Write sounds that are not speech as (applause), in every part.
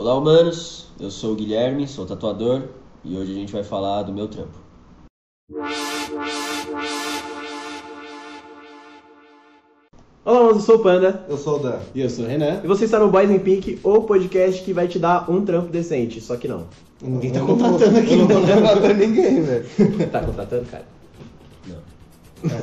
Olá, humanos. Eu sou o Guilherme, sou tatuador e hoje a gente vai falar do meu trampo. Olá, eu sou o Panda. Eu sou o Dan. E eu sou o Renan. E você está no Boys in Pink, o podcast que vai te dar um trampo decente, só que não. Ninguém tá contratando aqui, Eu não tô não. contratando ninguém, velho. Tá contratando, cara? Não.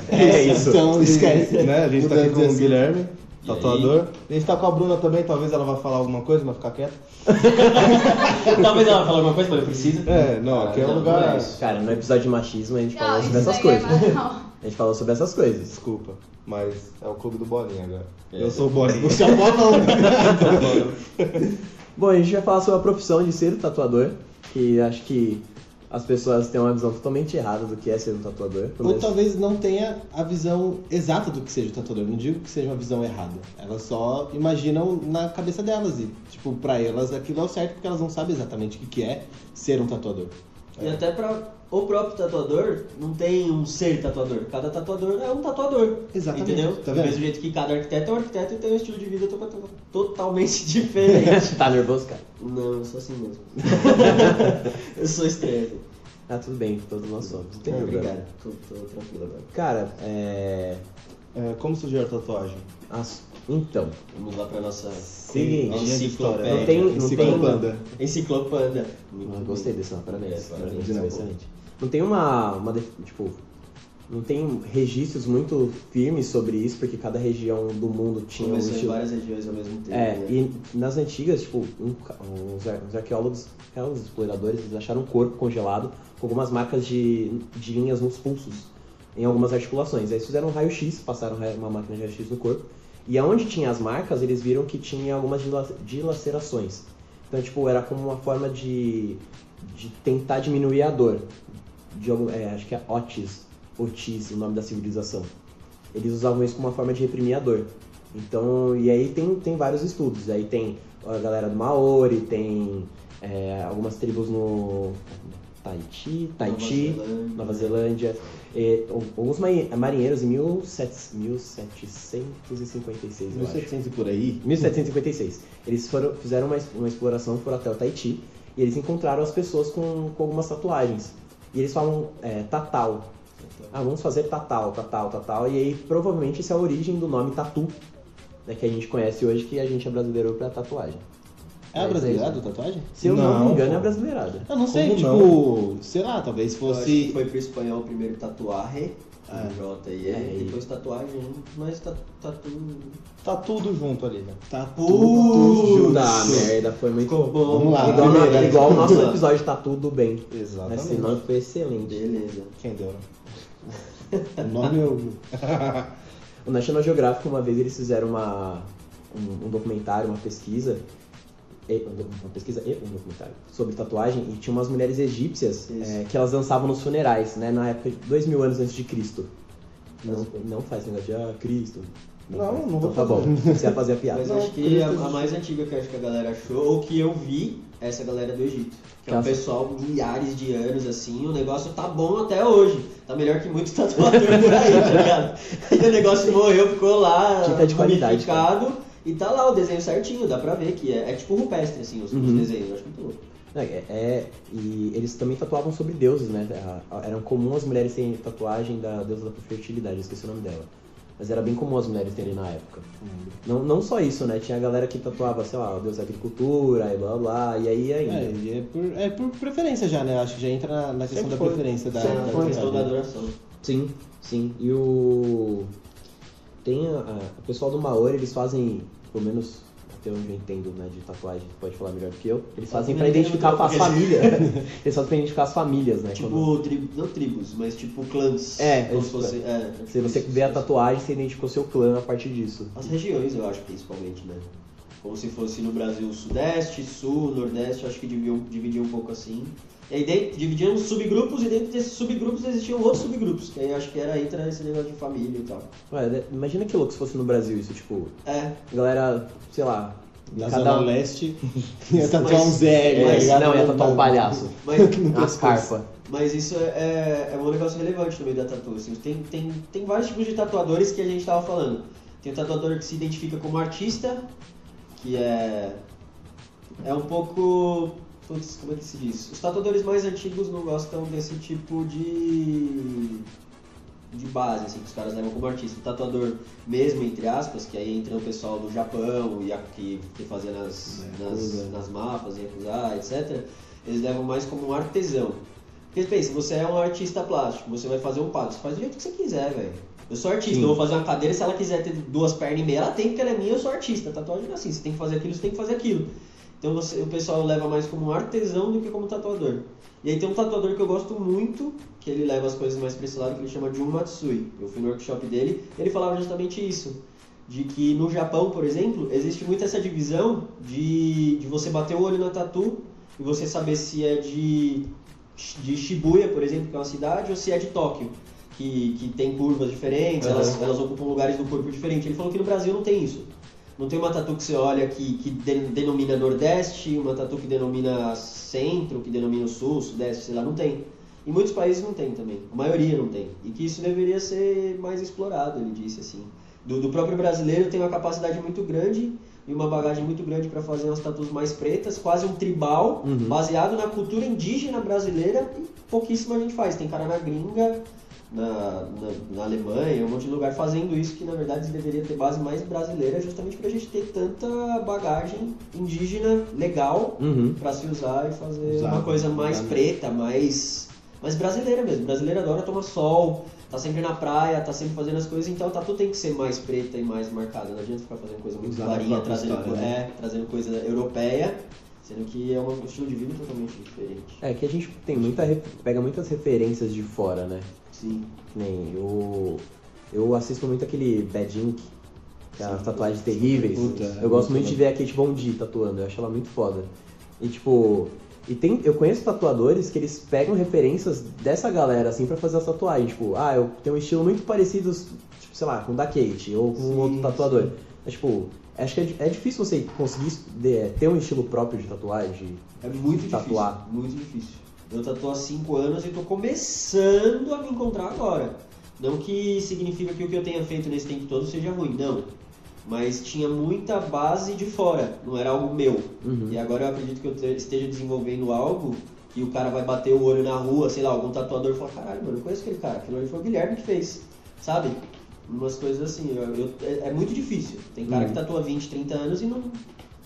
É isso. Então esquece. Né? A gente tá aqui com o Guilherme? Tatuador. A gente tá com a Bruna também, talvez ela vá falar alguma coisa, mas ficar quieta. (laughs) Talvez ela fale alguma coisa, mas não precisa. É, não, aqui é um não, lugar. não é isso. Cara, no episódio de machismo a gente falou Não, sobre essas é coisas. (laughs) A gente falou sobre essas coisas. Desculpa, mas é o clube do Bolinha agora. É. Eu sou o Bolinha. Você é o botão. (laughs) Bom, a gente vai falar sobre a profissão de ser tatuador, que acho que as pessoas têm uma visão totalmente errada do que é ser um tatuador. Ou menos- talvez não tenha a visão exata do que seja o tatuador. Não digo que seja uma visão errada. Elas só imaginam na cabeça delas e, tipo, pra elas aquilo é o certo porque elas não sabem exatamente o que é ser um tatuador. E até pra o próprio tatuador, não tem um ser tatuador. Cada tatuador é um tatuador. Exatamente. Entendeu? Tá Do mesmo jeito que cada arquiteto é um arquiteto e tem um estilo de vida to- totalmente (laughs) diferente. Tá nervoso, cara? não, eu sou assim mesmo. (laughs) eu sou estranho. Ah, tudo bem, todos nós somos. Não tem É, problema. obrigado. Tô, tô tranquilo agora. Cara, é. É, como surgiu a tatuagem? as- Então, Vamos lá pra nossa Seguinte, enciclopédia. não tem- não Enciclopanda. Enciclopanda. Eu gostei desse nome, parabéns. É, parabéns, excelente. Não tem uma, uma. Tipo. Não tem registros muito firmes sobre isso, porque cada região do mundo tinha um Começou em estilo. várias regiões ao mesmo tempo. É, né? e nas antigas, tipo, um uns, ar- uns arqueólogos, arqueólogos exploradores, eles acharam um corpo congelado com algumas marcas de, de linhas nos pulsos, em algumas articulações. Aí eles fizeram um raio-x, passaram ra- uma máquina de raio-x no corpo, e aonde tinha as marcas, eles viram que tinha algumas dila- dilacerações. Então, tipo, era como uma forma de, de tentar diminuir a dor. De, é, acho que é Otis, Otis, o nome da civilização. Eles usavam isso como uma forma de reprimir a dor. Então, e aí tem, tem vários estudos. Aí tem a galera do Maori, tem é, algumas tribos no Tahiti, Tahiti, Nova Zelândia. Nova Zelândia. E, alguns mai- marinheiros em 17, 1756, eu acho. 1700 e por aí. 1756. Eles foram, fizeram uma, uma exploração, foram até o Tahiti e eles encontraram as pessoas com, com algumas tatuagens. E eles falam é, tatal. Ah, vamos fazer tatal, tatal, tatal. E aí provavelmente essa é a origem do nome tatu, né, que a gente conhece hoje, que a gente é brasileiro pra tatuagem. É brasileirada é a tatuagem? Se eu não, Não, me engano, pô. é brasileirada. Eu não sei, Como tipo, sei lá, talvez Eu acho que fosse. foi pro espanhol primeiro tatuarre, É. J e É, E, e- depois tatuagem, mas tá, tatu. Tá tudo junto ali, né? Tatu. Uh, Tá, merda, foi muito Ficou bom. Vamos lá, Igual, na- igual o nosso episódio tá tudo bem. Exatamente. Esse nome foi excelente. Beleza. Quem deu, né? (laughs) O nome eu. O National Geographic, uma vez, eles fizeram uma, um, um documentário, uma pesquisa, e- uma pesquisa e um documentário sobre tatuagem, e tinha umas mulheres egípcias é, que elas dançavam nos funerais, né, na época de dois mil anos antes de Cristo. Não, não faz negócio de, ah, Cristo. Não, não vou então, tá bom, você ia fazer a piada. Mas Não, acho que a, a mais antiga que eu acho que a galera achou, ou que eu vi, é essa galera do Egito. Que é um pessoal milhares de anos assim, o negócio tá bom até hoje. Tá melhor que muitos tatuadores por aí, tá ligado? (laughs) E o negócio morreu, ficou lá, Tinta de qualidade, e tá lá o desenho certinho, dá pra ver que é, é tipo rupestre, assim, os, os Uhum. desenhos, eu acho muito louco. É, é- e eles também tatuavam sobre deuses, né? A- a- Era comum as mulheres terem tatuagem da deusa da fertilidade, eu esqueci o nome dela. Mas era bem comum as mulheres terem na época. Não, não só isso, né? Tinha a galera que tatuava, sei lá, o deus da agricultura e blá blá, e aí ainda. É, e é por, é por preferência já, né? Acho que já entra na, na questão Sempre da foi. preferência da, Sempre da foi. questão da tatuagem. adoração. Sim, sim. E o. Tem a, a- o pessoal do Maori, eles fazem, pelo menos até onde eu entendo, né, de tatuagem, pode falar melhor do que eu, eles fazem entendo identificar as famílias. (laughs) (laughs) eles fazem pra identificar as famílias, né? Tipo, quando- tri- não tribos, mas tipo clãs. É, como se fosse. É, Se você vê a tatuagem, você identificou seu clã a partir disso. As regiões, eu acho, principalmente, né? Como se fosse no Brasil Sudeste, Sul, Nordeste, acho que dividiam, dividiam um pouco assim. E aí dentro, dividiam subgrupos e dentro desses subgrupos existiam outros subgrupos, que aí acho que era entra esse negócio de família e tal. Ué, né, imagina que louco se fosse no Brasil isso, tipo, É, galera, sei lá. Da cada Zona Leste (laughs) ia tatuar Mas- um Zé, tá É, ligado? não, ia tatuar um palhaço. mas, (laughs) Umas carpas. mas isso é, é, é um negócio relevante no meio da tatu. Assim. Tem, tem, tem vários tipos de tatuadores que a gente tava falando. Tem o tatuador que se identifica como artista, que é é um pouco. Putz, como é que se diz? Os tatuadores mais antigos não gostam desse tipo de. de base, assim, que os caras levam como artista. O tatuador, mesmo, entre aspas, que aí entra o pessoal do Japão e a- que, fazia nas, nas, Yakuza. nas mapas, Yakuza, etc., eles levam mais como um artesão. Porque pensa, você é um artista plástico, você vai fazer um quadro, você faz do jeito que você quiser, velho. Eu sou artista, Sim. eu vou fazer uma cadeira, se ela quiser ter duas pernas e meia, ela tem, porque ela é minha, eu sou artista. Tatuagem é assim, você tem que fazer aquilo, você tem que fazer aquilo. Então você- o pessoal leva mais como artesão do que como tatuador. E aí tem um tatuador que eu gosto muito, que ele leva as coisas mais pra esse lado, que ele chama Jun Matsui. Eu fui no workshop dele, ele falava justamente isso. De que no Japão, por exemplo, existe muito essa divisão de, de você bater o olho na tatu e você saber se é de, de Shibuya, por exemplo, que é uma cidade, ou se é de Tóquio, que, que tem curvas diferentes, elas, Aham. elas ocupam lugares do corpo diferentes. Ele falou que no Brasil não tem isso. Não tem uma tatu que você olha que, que de- denomina Nordeste, uma tatu que denomina Centro, que denomina Sul, Sudeste, sei lá, não tem. Em muitos países não tem também, a maioria não tem. E que isso deveria ser mais explorado, ele disse assim. Do, do próprio brasileiro tem uma capacidade muito grande e uma bagagem muito grande para fazer umas tatus mais pretas, quase um tribal, Uhum. baseado na cultura indígena brasileira e pouquíssima gente faz. Tem cara na gringa, na, na, na Alemanha, um monte de lugar fazendo isso, que na verdade deveria ter base mais brasileira, justamente pra gente ter tanta bagagem indígena legal Uhum. pra se usar e fazer Usar, uma coisa mais usar. preta, mais, mais brasileira mesmo. Brasileiro adora tomar sol, tá sempre na praia, tá sempre fazendo as coisas, então tá tudo tem que ser mais preta e mais marcada. Não adianta ficar fazendo coisa muito a clarinha, trazendo, história, né? é, trazendo coisa europeia, sendo que é um estilo de vida totalmente diferente. É que a gente tem muita pega muitas referências de fora, né? Sim. Nem eu eu assisto muito aquele Bad Ink, que é as tatuagens terríveis. Puta, é eu gosto muito muito de ver a Kate Von D tatuando, eu acho ela muito foda. E tipo, e tem, eu conheço tatuadores que eles pegam referências dessa galera assim pra fazer as tatuagens, tipo, ah, eu tenho um estilo muito parecido, tipo, sei lá, com o da Kate ou com Sim, outro tatuador. sim. Mas, tipo, acho que é, é difícil você conseguir de- ter um estilo próprio de tatuagem. É muito Tatuar. difícil. Muito difícil. Eu tatuo há 5 anos e tô começando a me encontrar agora. Não que significa que o que eu tenha feito nesse tempo todo seja ruim, não. Mas tinha muita base de fora, não era algo meu. Uhum. E agora eu acredito que eu te- esteja desenvolvendo algo que o cara vai bater o olho na rua, sei lá, algum tatuador e falar, caralho, mano, eu conheço aquele cara, aquilo ali foi o Guilherme que fez, sabe? Umas coisas assim, eu- eu- é, é muito difícil. Tem cara Uhum. que tatua 20, 30 anos e não,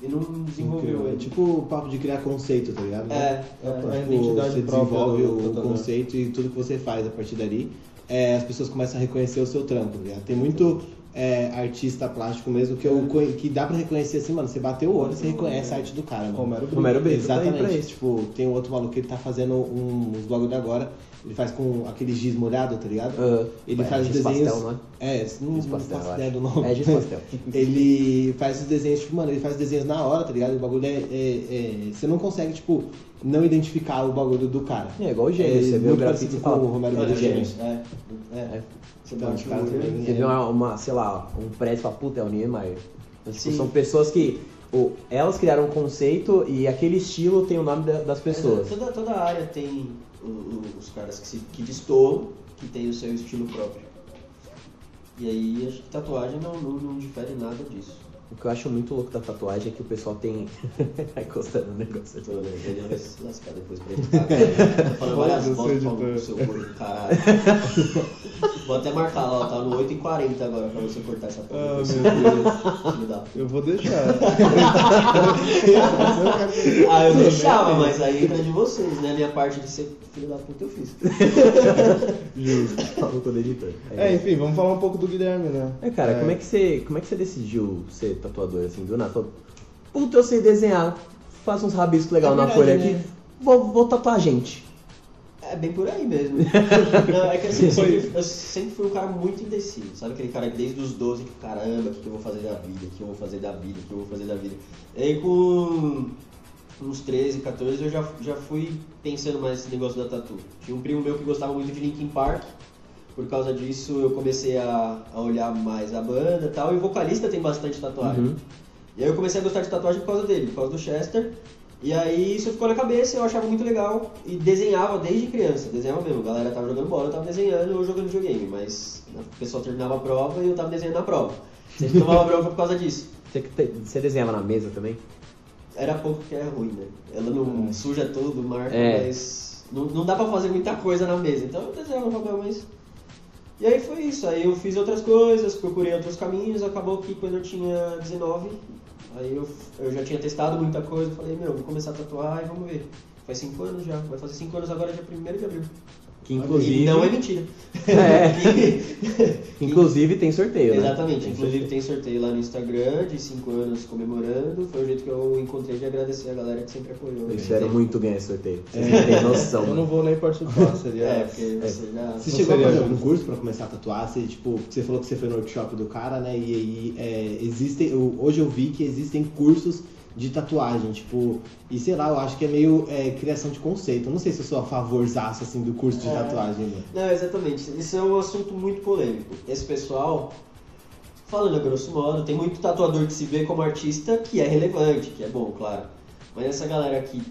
e não desenvolveu É ele. tipo o papo de criar conceito, tá ligado? É, É, é. Tipo, identidade você desenvolve do o tatuador. conceito e tudo que você faz a partir dali, é, as pessoas começam a reconhecer o seu trampo, tá ligado? Tem muito é, artista plástico mesmo que, eu, conhe- que dá pra reconhecer assim, mano, você bateu o olho, você reconhece a arte do cara, mano. Romero Brito. Romero Brito tá Exatamente. Tipo, tem um outro maluco que ele tá fazendo um, uns bagulho agora, ele faz com aquele giz molhado, tá ligado? Ah, Ele é, faz os desenhos. pastel, não é? É, não, Giz não pastel, faço ideia acho. do nome. É giz pastel. (laughs) ele faz os desenhos, tipo, mano, ele faz os desenhos na hora, tá ligado? O bagulho é, é- é- Você não consegue, tipo, não identificar o bagulho do cara. É igual o Gêmeos, você vê o grafite e com fala, o Romero Brito. Gêmeos. É, é. É. Você Então, bate os caras o olho. também- Você vê uma, uma, sei lá, um prédio e fala, puta, é o Niemeyer. Então, tipo, são pessoas que. o- elas criaram um conceito e aquele estilo tem o nome da- das pessoas. Toda, toda área tem o- o- os caras que, se, que destoam, que tem o seu estilo próprio. E aí acho que tatuagem não, não, não difere nada disso. O que eu acho muito louco da tatuagem é que o pessoal tem. (laughs) Vai encostando no negócio. Eu tô olhando, ele vai (laughs) se lascar depois pra editar. Tô falando várias editor. falando pro seu corpo do caralho. (laughs) Vou até marcar lá, ó, tá no 8h40 agora pra você cortar essa porra. Ah, meu Filho da Eu vou deixar. (laughs) Ah, eu deixava, mas aí entra de vocês, né? A minha parte de ser filho da puta eu fiz. Justo. Falou com o editor. É, enfim, vamos falar um pouco do Guilherme, né? É, cara, Como, é que você, como é que você decidiu ser tatuador assim, do nada? Puta, eu sei desenhar, faço uns rabiscos legal É na verdade, folha né? aqui, vou, vou tatuar gente. É bem por aí mesmo. (laughs) Não, é que assim, eu sempre, eu sempre fui um cara muito indeciso. Sabe aquele cara que desde os 12 que caramba, o que, que eu vou fazer da vida, o que eu vou fazer da vida, o que eu vou fazer da vida. E aí com uns 13, 14 eu já, já fui pensando mais nesse negócio da tatu. Tinha um primo meu que gostava muito de Linkin Park. Por causa disso eu comecei a, a olhar mais a banda e tal. E o vocalista tem bastante tatuagem. Uhum. E aí eu comecei a gostar de tatuagem por causa dele, por causa do Chester. E aí isso ficou na cabeça, eu achava muito legal e desenhava desde criança, desenhava mesmo. A galera tava jogando bola, eu tava desenhando ou jogando videogame, mas o pessoal terminava a prova e eu tava desenhando na prova. Sempre tomava bronca por causa disso. Você, você desenhava na mesa também? Era pouco que é ruim, né? Ela não suja tudo, marca, É. mas não, não dá pra fazer muita coisa na mesa. Então eu desenhava no papel, mas. E aí foi isso. Aí eu fiz outras coisas, procurei outros caminhos. Acabou que quando eu tinha 19, aí eu, eu já tinha testado muita coisa. Falei, meu, vou começar a tatuar e vamos ver. Faz 5 anos já. Vai fazer 5 anos agora, dia 1 de abril. Que inclusive. E não é mentira. É. (laughs) Inclusive tem sorteio, né? Exatamente, Tem inclusive tem sorteio lá no Instagram de 5 anos comemorando. Foi o jeito que eu encontrei de agradecer a galera que sempre apoiou. Eu né? espero muito ganhar esse sorteio. Vocês não têm noção, Eu não vou nem participar, seria. (laughs) É, porque você já. Você Não chegou a fazer algum curso pra começar a tatuar? Você, tipo, você falou que você foi no workshop do cara, né? E aí é, existem. hoje eu vi que existem cursos de tatuagem, tipo, e sei lá, eu acho que é meio é, criação de conceito. Eu não sei se eu sou a favorzaço assim do curso de É. tatuagem, né? Não, exatamente. Isso é um assunto muito polêmico. Esse pessoal, falando a grosso modo, tem muito tatuador que se vê como artista que é relevante, que é bom, claro. Mas essa galera aqui,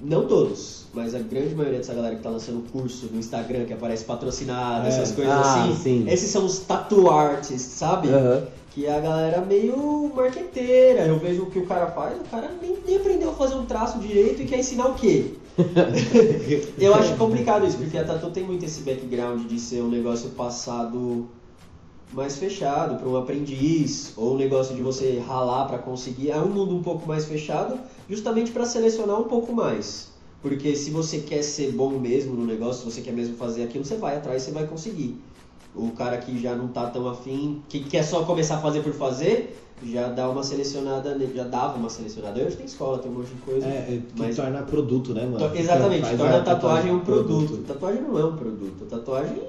não todos, mas a grande maioria dessa galera que tá lançando curso no Instagram, que aparece patrocinado, É. essas coisas Ah, assim, sim. esses são os tattoo artists, sabe? Aham. Que é a galera meio marqueteira. Eu vejo o que o cara faz, o cara nem, nem aprendeu a fazer um traço direito e quer ensinar o quê? (laughs) eu acho complicado isso, porque a Tatu tem muito esse background de ser um negócio passado mais fechado para um aprendiz, ou um negócio de você ralar para conseguir. É um mundo um pouco mais fechado, justamente para selecionar um pouco mais. Porque se você quer ser bom mesmo no negócio, se você quer mesmo fazer aquilo, você vai atrás e você vai conseguir. O cara que já não tá tão afim, que quer só começar a fazer por fazer, já dá uma selecionada, ne- já dava uma selecionada. Hoje tem escola, tem um monte de coisa. É, é, que Mas- torna produto, né, mano? Exatamente, torna a tatuagem tatuagem um produto. Tatuagem não é um produto. Tatuagem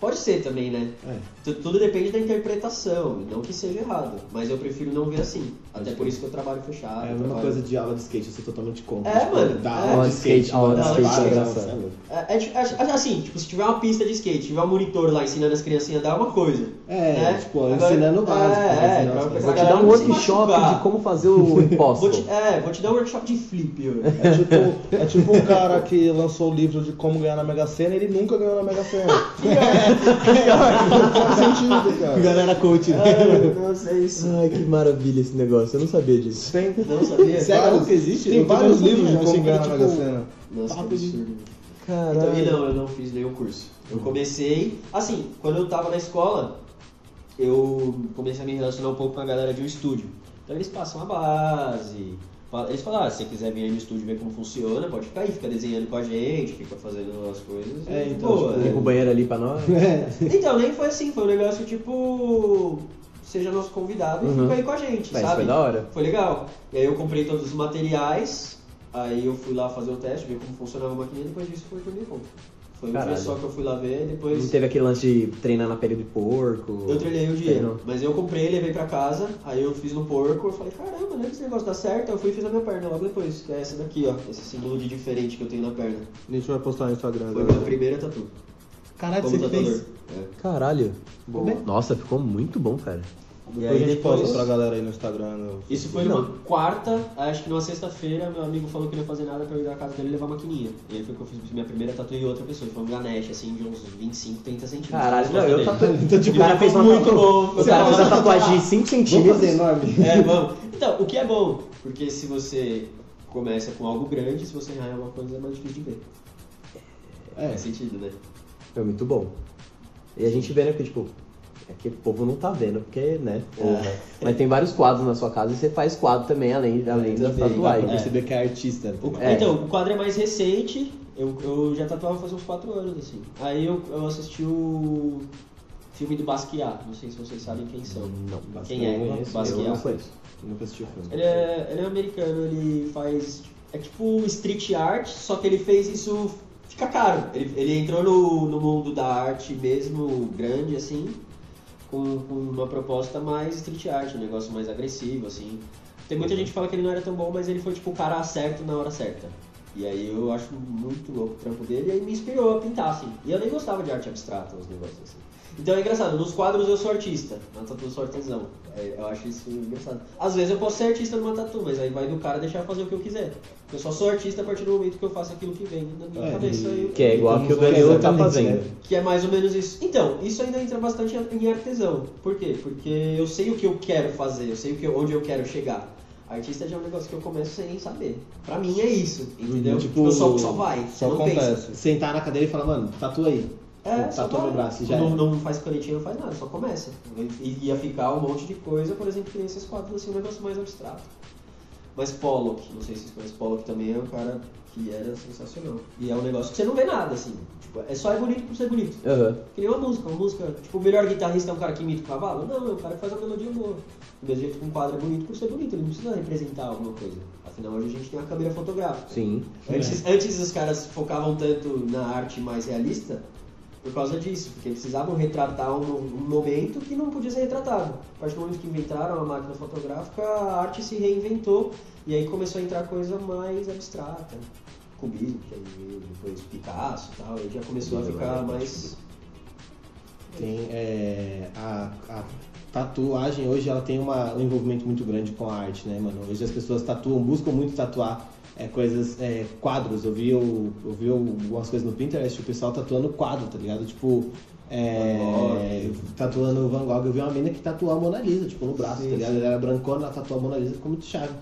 pode ser também, né? É. Tu- Tudo depende da interpretação, não que seja errado. Mas eu prefiro não ver assim. Até por isso que eu trabalho fechado. É a mesma trabalho- coisa de aula de skate, eu sou totalmente contra. É, tipo, mano, Dar é. aula de skate, Aula de skate para, é não, engraçado. é. É, é, é, assim, tipo, se tiver uma pista de skate, tiver um monitor lá ensinando as criancinhas a dar é uma coisa. É, né? tipo, Agora- ensinando o básico. É, é, pra- as pra Vou te dar um workshop de como fazer o (laughs) imposto. Vou te, é, vou te dar um workshop de flip hoje. É tipo, é tipo um cara que lançou o livro de como ganhar na Mega Sena e ele nunca ganhou na Mega Sena. (laughs) (laughs) Faz sentido, cara. Galera coach, né? Ah, não sei isso. Ai, que maravilha esse negócio. Eu não sabia disso. Tem, Não sabia? (laughs) Sério que existe? tem vários livros de como ganhar na Mega Sena. Nossa, que absurdo. Caralho. Então, e não, eu não fiz nenhum curso. Eu comecei, assim, quando eu tava na escola, eu comecei a me relacionar um pouco com a galera de um estúdio. Então eles passam a base, fa- eles falam, ah, se você quiser vir aí no estúdio ver como funciona, pode ficar aí, fica desenhando com a gente, fica fazendo as coisas. É, então, boa, tipo, né? Fica o banheiro ali pra nós. (laughs) Então, nem foi assim, foi um negócio tipo, seja nosso convidado e Uhum. fica aí com a gente, Mas sabe? foi da hora. Foi legal. E aí eu comprei todos os materiais, aí eu fui lá fazer o teste, ver como funcionava a maquininha, depois disso foi por minha conta. Foi um Caralho. dia só que eu fui lá ver, depois Não teve aquele lance de treinar na pele de porco. eu treinei o dia. Treinou. Mas eu comprei, levei pra casa, aí eu fiz no porco, eu falei, caramba, né, esse negócio dá certo, aí eu fui e fiz na minha perna logo depois, que é essa daqui, ó, esse símbolo de diferente que eu tenho na perna. A gente vai postar no Instagram Foi minha primeira tatu. Caralho, Como você tatuador. fez. É. Caralho. Boa. Nossa, ficou muito bom, cara. E Depois aí a gente depois- posta pra galera aí no Instagram. no Isso foi numa quarta, acho que numa sexta-feira, meu amigo falou que não ia fazer nada pra eu ir na casa dele levar a maquininha. E aí foi que eu fiz minha primeira tatu e outra pessoa. Foi um Ganesh, assim, de uns 25, 30 centímetros. Caralho, não, eu dele. tatu... (laughs) Então, tipo, o cara fez muito bom. O cara fez uma tatuagem de 5 Vamos centímetros. fazer enorme? É, vamos. Então, o que é bom, porque se você começa com algo grande, se você errar em alguma coisa é mais difícil de ver. É. Faz sentido, né? Foi muito bom. E a gente vê, né, que tipo, é que o povo não tá vendo, porque, né, porra. Mas tem vários quadros na sua casa e você faz quadro também, além, além da também. Dá pra tatuagem. perceber que é artista. O- É. Então, o quadro é mais recente, eu, eu já tatuava faz uns 4 anos, assim. Aí eu, eu assisti o filme do Basquiat, não sei se vocês sabem quem são. Não, Quem é? não conheço, eu Basquiat. não conheço. Nunca assisti o filme. Ele é, ele é americano, ele faz. É tipo street art, só que ele fez isso. Fica caro. Ele, ele entrou no, no mundo da arte mesmo, grande assim, com, com uma proposta mais street art, um negócio mais agressivo, assim. Tem muita gente que fala que ele não era tão bom, mas ele foi tipo o cara certo na hora certa. E aí eu acho muito louco o trampo dele e aí me inspirou a pintar, assim. E eu nem gostava de arte abstrata, os negócios assim. Então é engraçado, nos quadros eu sou artista, na tatu eu sou artesão. É, eu acho isso engraçado. Às vezes eu posso ser artista numa tatu, mas aí vai do cara deixar eu fazer o que eu quiser. Eu só sou artista a partir do momento que eu faço aquilo que vem na minha É, cabeça. e- Que é igual que o Danilo tá né? fazendo. que é mais ou menos isso. Então, isso ainda entra bastante em artesão. Por quê? Porque eu sei o que eu quero fazer, eu sei o que, onde eu quero chegar. Artista já é um negócio que eu começo sem saber. Pra mim é isso, entendeu? Uhum, Tipo, tipo, só, só vai, Só não acontece. pensa. Sentar na cadeira e falar, mano, tatua aí. É, só tatua vai. no braço, já não, é. não faz canetinha, não faz nada, só começa. E ia ficar um monte de coisa, por exemplo, que nem esses quadros assim, um negócio mais abstrato. Mas Pollock, não sei se vocês conhecem, Pollock também é um cara que era sensacional. E é um negócio que você não vê nada, assim. Tipo, é só é bonito por ser bonito. Aham. Que nem uma música, uma música, tipo, o melhor guitarrista é um cara que imita o cavalo? Não, é um cara que faz uma melodia boa. Do mesmo jeito que um quadro é bonito por ser bonito, ele não precisa representar alguma coisa. Afinal, hoje a gente tem uma câmera fotográfica. Sim. Antes, antes os caras focavam tanto na arte mais realista por causa disso, porque precisavam retratar um, um momento que não podia ser retratado. A partir do momento que inventaram a máquina fotográfica, a arte se reinventou e aí começou a entrar coisa mais abstrata. Cubismo, que aí veio depois Picasso e tal, aí já começou a ficar mais. Tem é, a, a tatuagem hoje ela tem uma, um envolvimento muito grande com a arte, né, mano? Hoje as pessoas tatuam, buscam muito tatuar é, coisas, é, quadros. Eu vi, o- eu vi algumas coisas no Pinterest, o pessoal tatuando quadro, tá ligado? Tipo, é, tatuando Van Gogh. Eu vi uma menina que tatuou a Mona Lisa, tipo, no braço, Sim, tá ligado? sim. Ela era brancona, ela tatuou a Mona Lisa, ficou muito chave.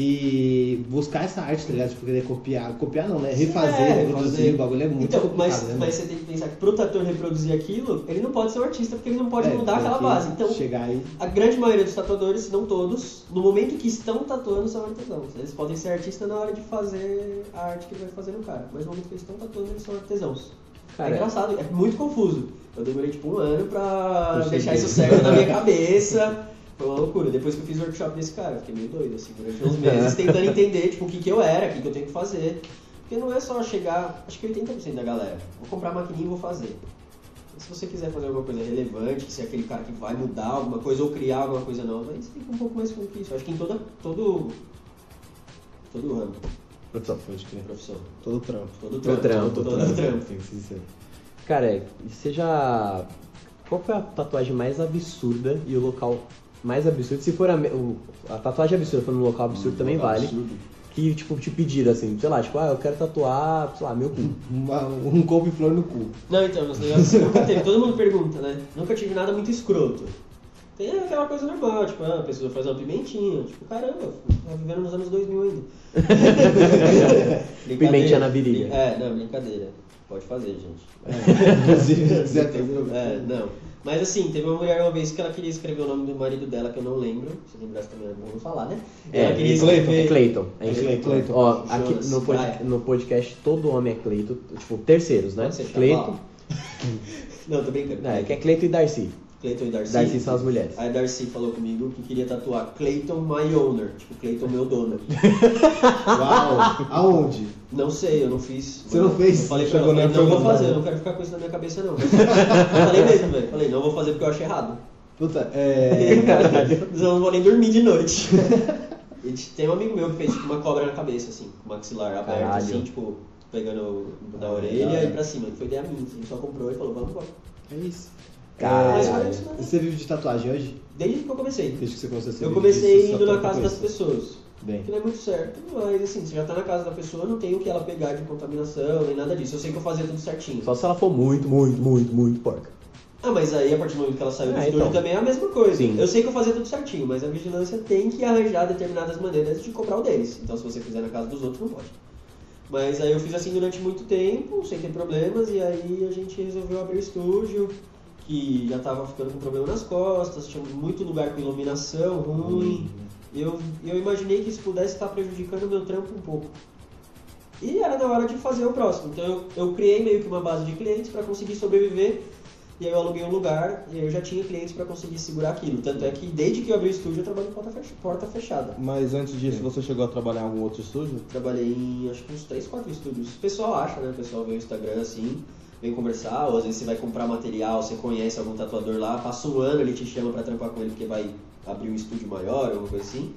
E buscar essa arte, tá ligado? Tipo, querer copiar. Copiar não, né? Refazer, É, reproduzir, o bagulho é muito então, complicado, mas, né, mas você tem que pensar que pro tatuador reproduzir aquilo, ele não pode ser um artista, porque ele não pode É, mudar aquela que base. Então, e. A grande maioria dos tatuadores, se não todos, no momento que estão tatuando, são artesãos. Eles podem ser artistas na hora de fazer a arte que vai fazer no cara, mas no momento que eles estão tatuando, eles são artesãos. Cara, é engraçado, é muito confuso. Eu demorei tipo um ano pra Percebi. deixar isso certo na minha (laughs) cabeça. Foi uma loucura. Depois que eu fiz o workshop desse cara, eu fiquei meio doido, assim, durante uns meses, (laughs) tentando entender tipo, o que, que eu era, o que, que eu tenho que fazer. Porque não é só chegar, acho que 80% da galera, vou comprar a maquininha e vou fazer. Se você quiser fazer alguma coisa relevante, ser aquele cara que vai mudar alguma coisa ou criar alguma coisa nova, aí você fica um pouco mais que isso. Acho que em toda, todo, todo ramo, Profissão, pode crer. profissão, Todo trampo. todo Todo trampo, trampo, todo, trampo. Tem que ser sincero. Cara, você já. Qual foi a tatuagem mais absurda e o local mais absurdo? Se for a, a tatuagem absurda for num local absurdo também Local vale. absurdo. Que, tipo, te pediram assim, sei lá, tipo, ah, eu quero tatuar, sei lá, meu cu. Uma- um couve-flor no cu. Não, então, que nunca teve. Todo mundo pergunta, né? Nunca tive nada muito escroto. Tem aquela coisa normal, tipo, ah, a pessoa faz uma pimentinha. Tipo, caramba, tá vivendo nos anos 2000 ainda. (laughs) Pimentinha na virilha. É, não, brincadeira. Pode fazer, gente. (laughs) Inclusive, se quiser fazer. É, não. Mas assim, teve uma mulher uma vez que ela queria escrever o nome do marido dela, que eu não lembro. Se lembrasse também é bom não falar, né? É, ela queria Clayton, escrever. é Clayton. É. Clayton. Ó, aqui no, pod- no podcast todo homem é Cleiton, tipo, terceiros, né? Chaval. (laughs) Não, tô brincando. É, que é Cleiton e Darcy. Clayton e Darcy. Darcy são as mulheres. Aí Darcy falou comigo que queria tatuar Clayton My Owner, tipo Clayton meu dono. (laughs) Uau! Aonde? Não sei, eu não fiz. Você não fez? Eu falei pra ela, a não vou fazer, eu não quero ficar com isso na minha cabeça não. (laughs) eu falei mesmo, velho. Falei, não vou fazer porque eu acho errado. Puta, é. (laughs) eu não vou nem dormir de noite. E tem um amigo meu que fez tipo, uma cobra na cabeça, assim, com o maxilar aberto, Caralho. assim, tipo, pegando na Ah, orelha e pra cima. Foi ideia minha, assim, só comprou e falou, vamos embora. É isso. Isso, né? Você vive de tatuagem hoje? Desde que eu comecei. Desde que você começou a ser Eu comecei indo na toca casa das pessoas. Bem. Que não é muito certo, mas assim, você já tá na casa da pessoa, não tem o que ela pegar de contaminação, nem nada disso. Eu sei que eu fazia tudo certinho. Só se ela for muito, muito, muito, muito porca. Ah, mas aí a partir do momento que ela saiu do Ah, estúdio então. também é a mesma coisa. Sim. Eu sei que eu fazia tudo certinho, mas a vigilância tem que arranjar determinadas maneiras de cobrar o deles. Então se você fizer na casa dos outros, não pode. Mas aí eu fiz assim durante muito tempo, sem ter problemas, e aí a gente resolveu abrir o estúdio, que já tava ficando com problema nas costas, tinha muito lugar com iluminação ruim. Eu, eu imaginei que isso pudesse estar prejudicando o meu trampo um pouco. E era na hora de fazer o próximo. Então eu, eu criei meio que uma base de clientes para conseguir sobreviver. E aí eu aluguei um lugar e eu já tinha clientes para conseguir segurar aquilo. Tanto é que desde que eu abri o estúdio eu trabalho em porta, fech- porta fechada. Mas antes disso, você chegou a trabalhar em algum outro estúdio? Trabalhei em acho que uns 3, 4 estúdios. O pessoal acha, né? O pessoal vê o Instagram assim, vem conversar, ou às vezes você vai comprar material, você conhece algum tatuador lá, passa um ano, ele te chama pra trampar com ele porque vai abrir um estúdio maior, alguma coisa assim.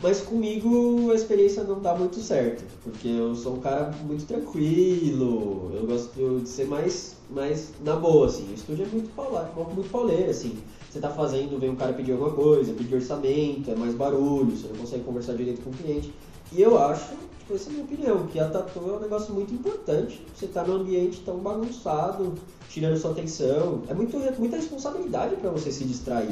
Mas comigo a experiência não dá muito certo, porque eu sou um cara muito tranquilo, eu gosto de ser mais, mais na boa, assim. O estúdio é muito pauleiro, muito pauleiro, assim. Você tá fazendo, vem um cara pedir alguma coisa, pedir orçamento, é mais barulho, você não consegue conversar direito com o cliente. E eu acho, tipo, essa é a minha opinião, que a tatu é um negócio muito importante. Você tá num ambiente tão bagunçado, tirando sua atenção. É muito, muita responsabilidade para você se distrair.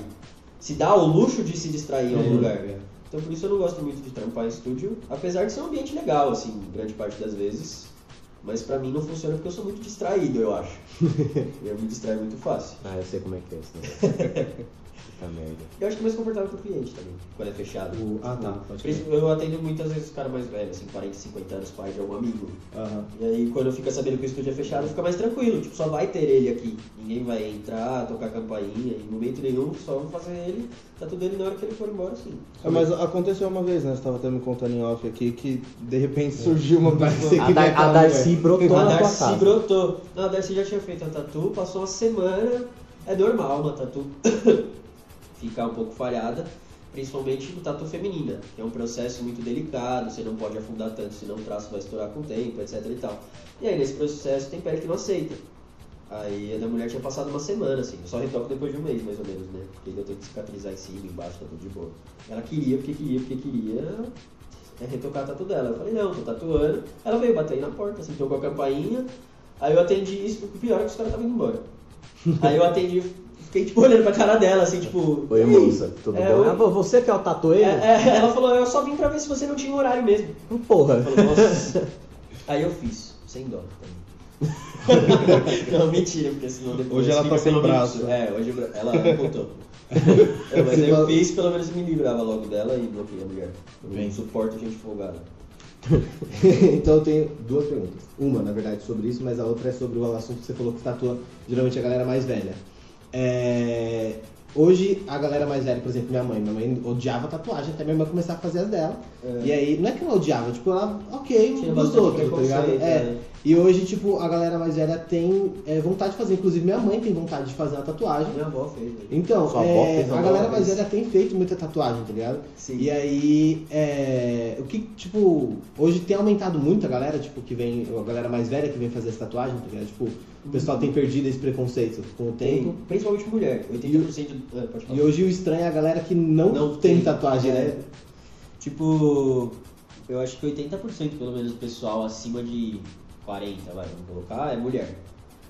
Se dá o luxo de se distrair em algum Uhum. lugar. Então por isso eu não gosto muito de trampar em estúdio, apesar de ser um ambiente legal, assim, grande parte das vezes. Mas pra mim não funciona porque eu sou muito distraído, eu acho. (laughs) eu me distraio muito fácil. Ah, eu sei como é que é isso. Né? (laughs) Puta merda. Eu acho que é mais confortável pro cliente também, quando é fechado. O- ah, tá, pode crer. Principalmente, Eu atendo muitas vezes cara mais velho, assim, 40, 50 anos, pai de algum amigo. Aham. E aí quando fica sabendo que o estúdio é fechado, fica mais tranquilo. Tipo, só vai ter ele aqui. Ninguém vai entrar, tocar campainha, em momento nenhum, só vou fazer ele, tá tudo ele na hora que ele for embora, sim. É, mas aconteceu uma vez, né? Você tava até me contando em off aqui que de repente surgiu uma pessoa. (laughs) A, que Dar- (laughs) a Darcy brotou a Darcy brotou. Não, a Darcy já tinha feito a tatu, passou uma semana. É normal uma tatu (coughs) ficar um pouco falhada, principalmente no tatu feminina, que é um processo muito delicado, você não pode afundar tanto, senão o traço vai estourar com o tempo, etc e tal. E aí nesse processo tem pele que não aceita. Aí a da mulher tinha passado uma semana, assim, eu só retoco depois de um mês, mais ou menos, né? Porque eu tenho que cicatrizar em cima, embaixo, tá tudo de boa. Ela queria, porque queria, porque queria é retocar a tatu dela. Eu falei, não, tô tatuando. Ela veio bater aí na porta, assim, tocou a campainha. Aí eu atendi isso, o pior é que os caras estavam indo embora. (laughs) Aí eu atendi, fiquei tipo (laughs) olhando pra cara dela, assim, tipo. Oi, moça, tudo É, bom? oi. Ah, você que é o tatueiro? É, é, ela falou, eu só vim pra ver se você não tinha horário mesmo. Porra. Eu nossa. Aí eu fiz, sem dó também. (laughs) não, mentira, porque senão depois. Hoje ela tá sem pelo braço. É, hoje ela (laughs) voltou. É, mas aí eu fiz, pelo menos me livrava logo dela e bloqueei a mulher. Eu Bem. não suporto gente folgada. então eu tenho duas perguntas. Uma, na verdade, sobre isso, mas a outra é sobre o assunto que você falou que tatua geralmente a galera mais velha. É, Hoje, a galera mais velha, por exemplo, minha mãe, minha mãe odiava tatuagem até minha irmã começar a fazer as dela. É. E aí, não é que ela odiava, tipo, ela, ok, Tinha um dos bastante outros, tá ligado? É. né? E hoje, tipo, a galera mais velha tem é, vontade de fazer, inclusive minha mãe tem vontade de fazer uma tatuagem. Minha avó fez, né? Então, Sua avó é, fez a galera mais velha tem feito muita tatuagem, tá ligado? Sim. E aí, é, o que, tipo, hoje tem aumentado muito a galera, tipo, que vem, a galera mais velha que vem fazer essa tatuagem, tá ligado? Tipo, o pessoal tem perdido esse preconceito com o Tem, tempo. principalmente mulher. 80% do... é, pode falar. E hoje o estranho é a galera que não, Não tem, tem, tatuagem, é. né? Tipo, eu acho que 80% pelo menos do pessoal acima de 40, vai, vamos colocar, é mulher.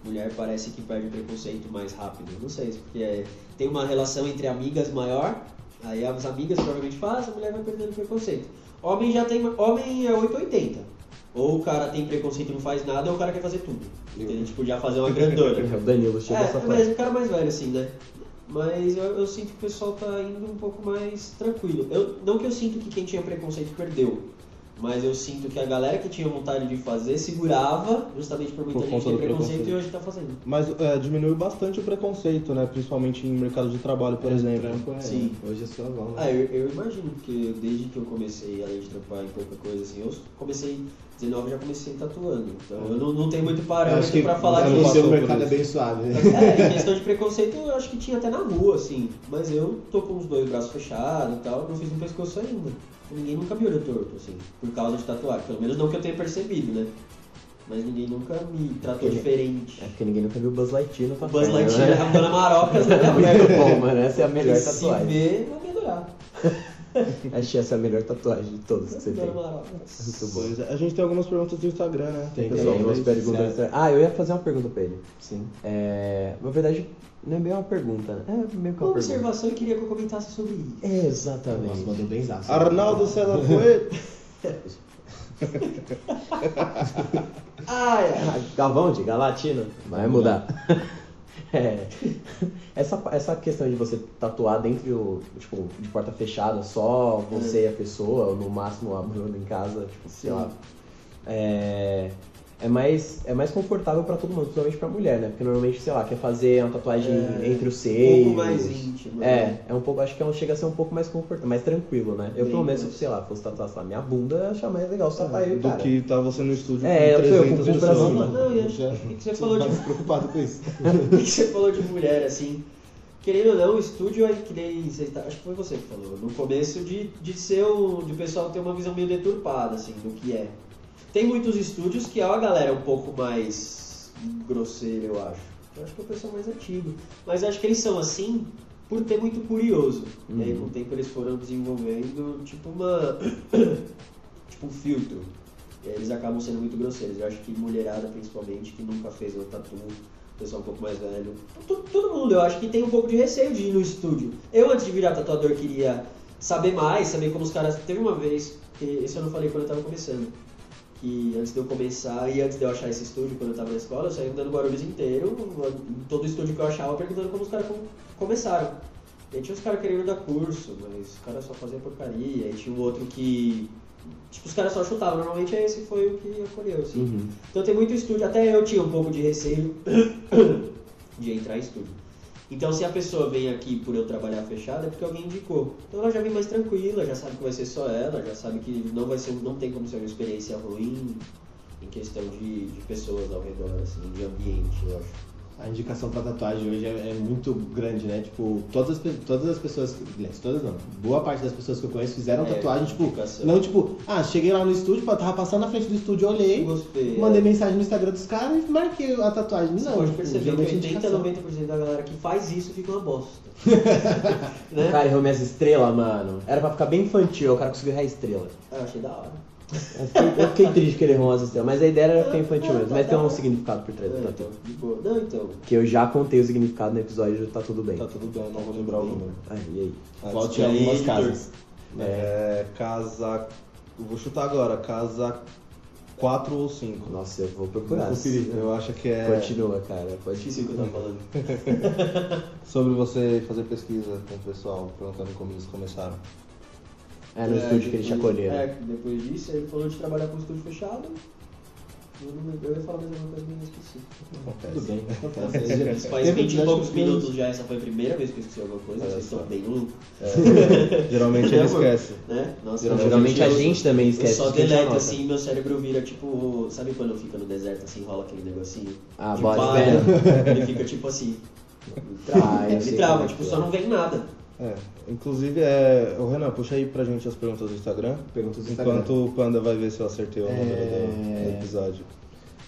Mulher parece que perde o preconceito mais rápido. Não sei, se porque é- tem uma relação entre amigas maior, aí as amigas provavelmente fazem, a mulher vai perdendo preconceito. Homem já tem. Homem é 880. Ou o cara tem preconceito e não faz nada, ou o cara quer fazer tudo. Entendeu? Tipo, já fazer uma grandona. (laughs) O Danilo chega É, essa mas frase. o cara mais velho, assim, né? Mas eu, eu sinto que o pessoal tá indo um pouco mais tranquilo. Eu, não que eu sinto que quem tinha preconceito perdeu, mas eu sinto que a galera que tinha vontade de fazer segurava justamente por muita Por gente ter preconceito, preconceito. e hoje tá fazendo. Mas é, diminuiu bastante o preconceito, né? Principalmente em mercado de trabalho, por exemplo. Trampo é- Sim. Hoje é sua avó, né? Ah, eu, eu imagino, porque desde que eu comecei, além de trampar em pouca coisa, assim, eu comecei 19 já comecei tatuando. Então eu não, não tenho muito parâmetro que pra falar você você por mercado é bem suave, né? É, em questão de preconceito, eu acho que tinha até na rua, assim. Mas eu tô com os dois braços fechados e tal, não fiz um pescoço ainda. Ninguém nunca me olhou torto, assim, por causa de tatuagem. Pelo menos não que eu tenha percebido, né? Mas ninguém nunca me tratou Ele- diferente. É porque ninguém nunca viu Buzz Lightyear no O tatuagem. Buzz Lightyear, a Dona Marocas, né? (laughs) É muito bom, mano. Essa é a melhor Se tatuagem. ver, vai me (laughs) que essa é a melhor tatuagem de todas que você tem. Muito bom. É, A gente tem algumas perguntas do Instagram, né? Tem, Pessoal, tem. umas perguntas. certo. Ah, eu ia fazer uma pergunta pra ele. Sim. É, na verdade, não é bem uma pergunta. né? É meio que Uma uma pergunta. observação e queria que eu comentasse sobre isso. Exatamente. Nossa, mandou bem zaço. Arnaldo César. (laughs) Ai. Ah, Galvão de Galatina? Vai mudar. (laughs) É, (laughs) essa, essa questão de você tatuar dentro do, tipo, de porta fechada, só você e a pessoa, ou no máximo a Bruna em casa, tipo, sei lá. É, é mais, é mais confortável pra todo mundo, principalmente pra mulher, né? Porque normalmente, sei lá, quer fazer uma tatuagem É, entre os Um seios. pouco mais íntimo. né? É, é um pouco, acho que é um, chega a ser um pouco mais confortável, mais tranquilo, né? Eu, Bem pelo menos, sei lá, fosse tatuar, sei lá, minha bunda, eu achar mais legal só pra eu, do cara. que tá você no estúdio É, eu com tô- eu 300 com o pra pessoas. cima. Não, e Já- acho que você falou de Tá preocupado com isso. (laughs) O que você falou de mulher, assim, querendo ou não, o estúdio é que nem. Você tá- acho que foi você que falou, no começo de, de ser o. de o pessoal ter uma visão meio deturpada, assim, do que é. Tem muitos estúdios que é uma galera um pouco mais grosseira, eu acho. Eu acho que é o pessoal mais antigo. Mas eu acho que eles são assim por ter muito curioso. E aí Uhum. com o tempo eles foram desenvolvendo tipo uma. (coughs) tipo um filtro. E eles acabam sendo muito grosseiros. Eu acho que mulherada, principalmente, que nunca fez uma tatu, pessoal um pouco mais velho. Todo, todo mundo, eu acho que tem um pouco de receio de ir no estúdio. Eu, antes de virar tatuador, queria saber mais, saber como os caras. Teve uma vez, que isso eu não falei quando eu tava começando, que antes de eu começar e antes de eu achar esse estúdio, quando eu tava na escola, eu saí andando o Guarulhos inteiro, em todo estúdio que eu achava, perguntando como os caras com- começaram. E aí tinha os caras querendo dar curso, mas os caras só faziam porcaria, e tinha um outro que. Tipo, os caras só chutavam, normalmente esse foi o que ocorreu, assim. Uhum. Então tem muito estúdio, até eu tinha um pouco de receio (coughs) de entrar em estúdio. Então se a pessoa vem aqui por eu trabalhar fechado é porque alguém indicou. Então ela já vem mais tranquila, já sabe que vai ser só ela, já sabe que não vai ser, não tem como ser uma experiência ruim em questão de, de pessoas ao redor, assim, de ambiente, eu acho. A indicação pra tatuagem hoje é, é muito grande, né? Tipo, todas as, todas as pessoas, aliás, todas não, boa parte das pessoas que eu conheço fizeram É, tatuagem, tipo, indicação. não tipo, ah, cheguei lá no estúdio, tava passando na frente do estúdio, olhei, Gostei. mandei é. mensagem no Instagram dos caras e marquei a tatuagem. Você Não, pode tipo, perceber que geralmente 80, indicação. 90% da galera que faz isso fica uma bosta. (laughs) né? O cara errou minhas estrelas, mano. Era pra ficar bem infantil, o cara conseguiu errar a estrela. Ah, achei da hora. Eu fiquei, eu fiquei triste que ele errou umas estrelas, mas a ideia era ficar infantil Ah, mesmo. tá, Mas tem tá. um significado por trás do É, tatu. então, de boa. Não, então. Que eu já contei o significado no episódio, tá tudo bem. Tá tudo bem, não vou lembrar o número. Ah, e aí? Volte E em aí, algumas casas. É, casa. eu Vou chutar agora, casa 4 ou 5. Nossa, eu vou procurar. Eu acho que é Continua, cara. Pode Esqueci o que eu tava falando. (laughs) sobre você fazer pesquisa com o pessoal, perguntando como eles começaram. É, no estúdio que eles te acolheram. É, depois disso, ele falou de trabalhar com estúdio fechado. Eu, não, eu ia falar mais alguma coisa, mas eu esqueci. Acontece. Tudo bem, acontece. faz Teve 20 e poucos eu- minutos já, essa foi a primeira vez que eu esqueci alguma coisa, vocês só. estão bem no... É, (laughs) geralmente ele É, amor? esquece. Né? Nossa, Geralmente, eu- geralmente a eu- gente também Eu esquece. só a gente deleto assim, meu cérebro vira tipo. Sabe quando fica no deserto assim, rola aquele negocinho? Ah, de bora. Ele fica tipo assim. (laughs) Ah, eu sei ele trava, é tipo, só é. não vem nada. É, inclusive, é... Ô, Renan, puxa aí pra gente as perguntas do Instagram. Perguntas do Instagram. Enquanto o Panda vai ver se eu acertei o número do- É. do episódio.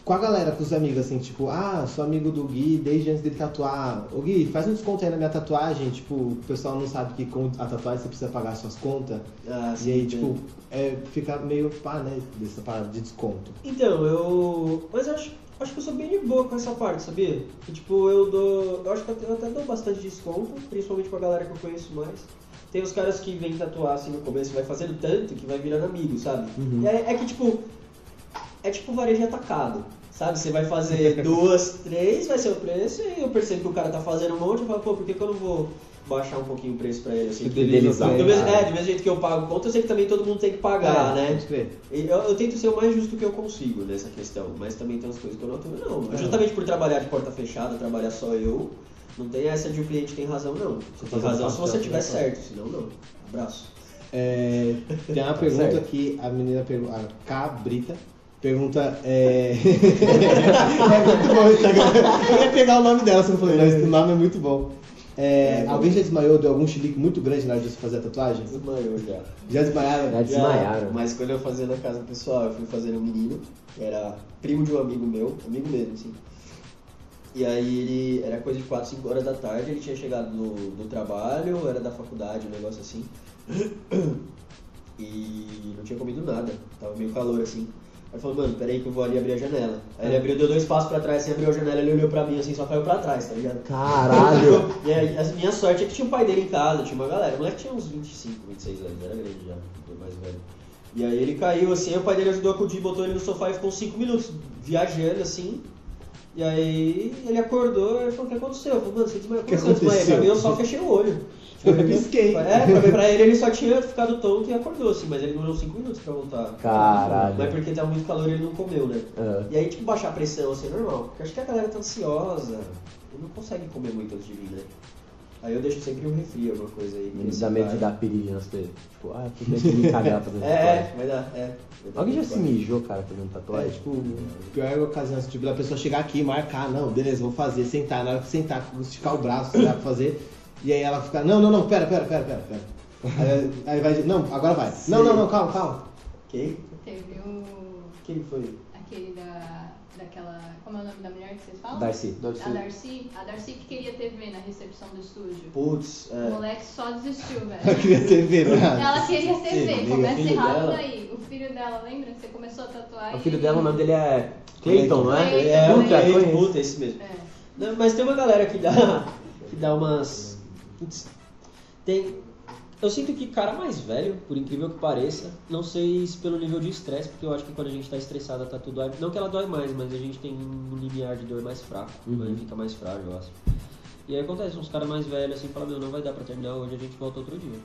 Com a galera, com os amigos, assim, tipo, ah, sou amigo do Gui desde antes dele tatuar. Ô Gui, faz um desconto aí na minha tatuagem. Tipo, o pessoal não sabe que com a tatuagem você precisa pagar suas contas. Ah, E aí, sim, tipo, é, fica meio pá, né, dessa parada de desconto. Então, eu. Mas eu acho, acho que eu sou bem de boa com essa parte, sabia? Que, tipo, eu dou. Eu acho que eu até dou bastante desconto, principalmente pra galera que eu conheço mais. Tem os caras que vêm tatuar assim no começo, vai fazendo tanto que vai virando amigo, sabe? Uhum. É, é que, tipo. É tipo varejo atacado. Sabe? Você vai fazer (laughs) duas, três, vai ser o preço, e eu percebo que o cara tá fazendo um monte, eu falo, pô, por que, que eu não vou baixar um pouquinho o preço pra ele? Assim, que- Fidelizar. do mesmo, é, do mesmo jeito que eu pago conta, eu sei que também todo mundo tem que pagar, É, né? Pode crer. Eu, eu tento ser o mais justo que eu consigo nessa questão, mas também tem umas coisas que eu não aturo, não. É. Justamente por trabalhar de porta fechada, trabalhar só eu, não tem essa de o cliente tem razão, não. Você tem razão se você tiver né? certo, senão não. Abraço. É, tem uma pergunta Certo. que a menina pergunta, a Cabrita pergunta. É... (laughs) é muito bom isso agora. Eu ia pegar o nome dela, se eu falei, mas o nome é muito bom. É, alguém já desmaiou, deu algum chilique muito grande na hora de você fazer a tatuagem? Desmaiou já. Já desmaiaram? Já desmaiaram. Mas quando eu fazia na casa pessoal, eu fui fazer um menino, que era primo de um amigo meu, amigo mesmo, assim. E aí ele era coisa de 4, 5 horas da tarde, ele tinha chegado no, do trabalho, era da faculdade, um negócio assim. (clears throat) E não tinha comido nada, tava meio calor assim. Aí ele falou, mano, peraí que eu vou ali abrir a janela. Aí ele abriu, deu dois passos pra trás, assim, abriu a janela, ele olhou pra mim assim, só caiu pra trás, tá ligado? Caralho! (laughs) E aí, a minha sorte é que tinha o pai dele em casa, tinha uma galera. O moleque tinha uns 25, 26 anos, era grande já, mais velho. E aí ele caiu assim, aí o pai dele ajudou a acudir, botou ele no sofá e ficou 5 minutos viajando assim. E aí ele acordou e falou, o que aconteceu? Eu falei, mano, você desmaiou. O que aconteceu? Eu só fechei o olho. Eu pisquei. É, pra, pra ele ele só tinha ficado tonto e acordou assim, mas ele demorou 5 minutos pra voltar. Caralho. Mas porque tava muito calor ele não comeu, né? Ah. E aí, tipo, baixar a pressão, assim, é normal. Porque acho que a galera tá ansiosa e não consegue comer muito antes de vir, né? Aí eu deixo sempre um refri, alguma coisa aí. Me dá medo de dar perigo nas coisas. Tipo, ah, tudo bem que me cagar fazendo (laughs) É, tatuagem. é, vai dar, é. Alguém já se mijou, cara, fazendo É, tatuagem? tipo, pior ocasião, tipo, da pessoa chegar aqui e marcar, não, beleza, vou fazer, sentar, na hora que sentar, esticar o braço, dá pra fazer, e aí ela fica, não, não, não, pera, pera, pera, pera, pera. Aí, aí vai, não, agora vai. Não, não, não, calma, calma. Quem? Teve o. Quem foi? aquele da. daquela. Como é o nome da mulher que vocês falam? Darcy. A Darcy. A Darcy que queria TV na recepção do estúdio. Putz, O é. moleque só desistiu, velho. queria ter verado. Ela queria TV, começa errado dela. daí. O filho dela, lembra? Você começou a tatuar O e filho ele- dela, o nome dele é Clayton, não é? Clayton, É, o Puta, Cleiton, conheço. puta, esse mesmo. É. Não, mas tem uma galera que dá, que dá umas. Putz, tem. Eu sinto que cara mais velho, por incrível que pareça, não sei se pelo nível de estresse, porque eu acho que quando a gente tá estressada tá tudo. Não que ela dói mais, mas a gente tem um limiar de dor mais fraco, Uhum. gente fica mais frágil, eu acho. E aí acontece, uns caras mais velhos assim falam, meu, não vai dar pra terminar hoje, a gente volta outro dia.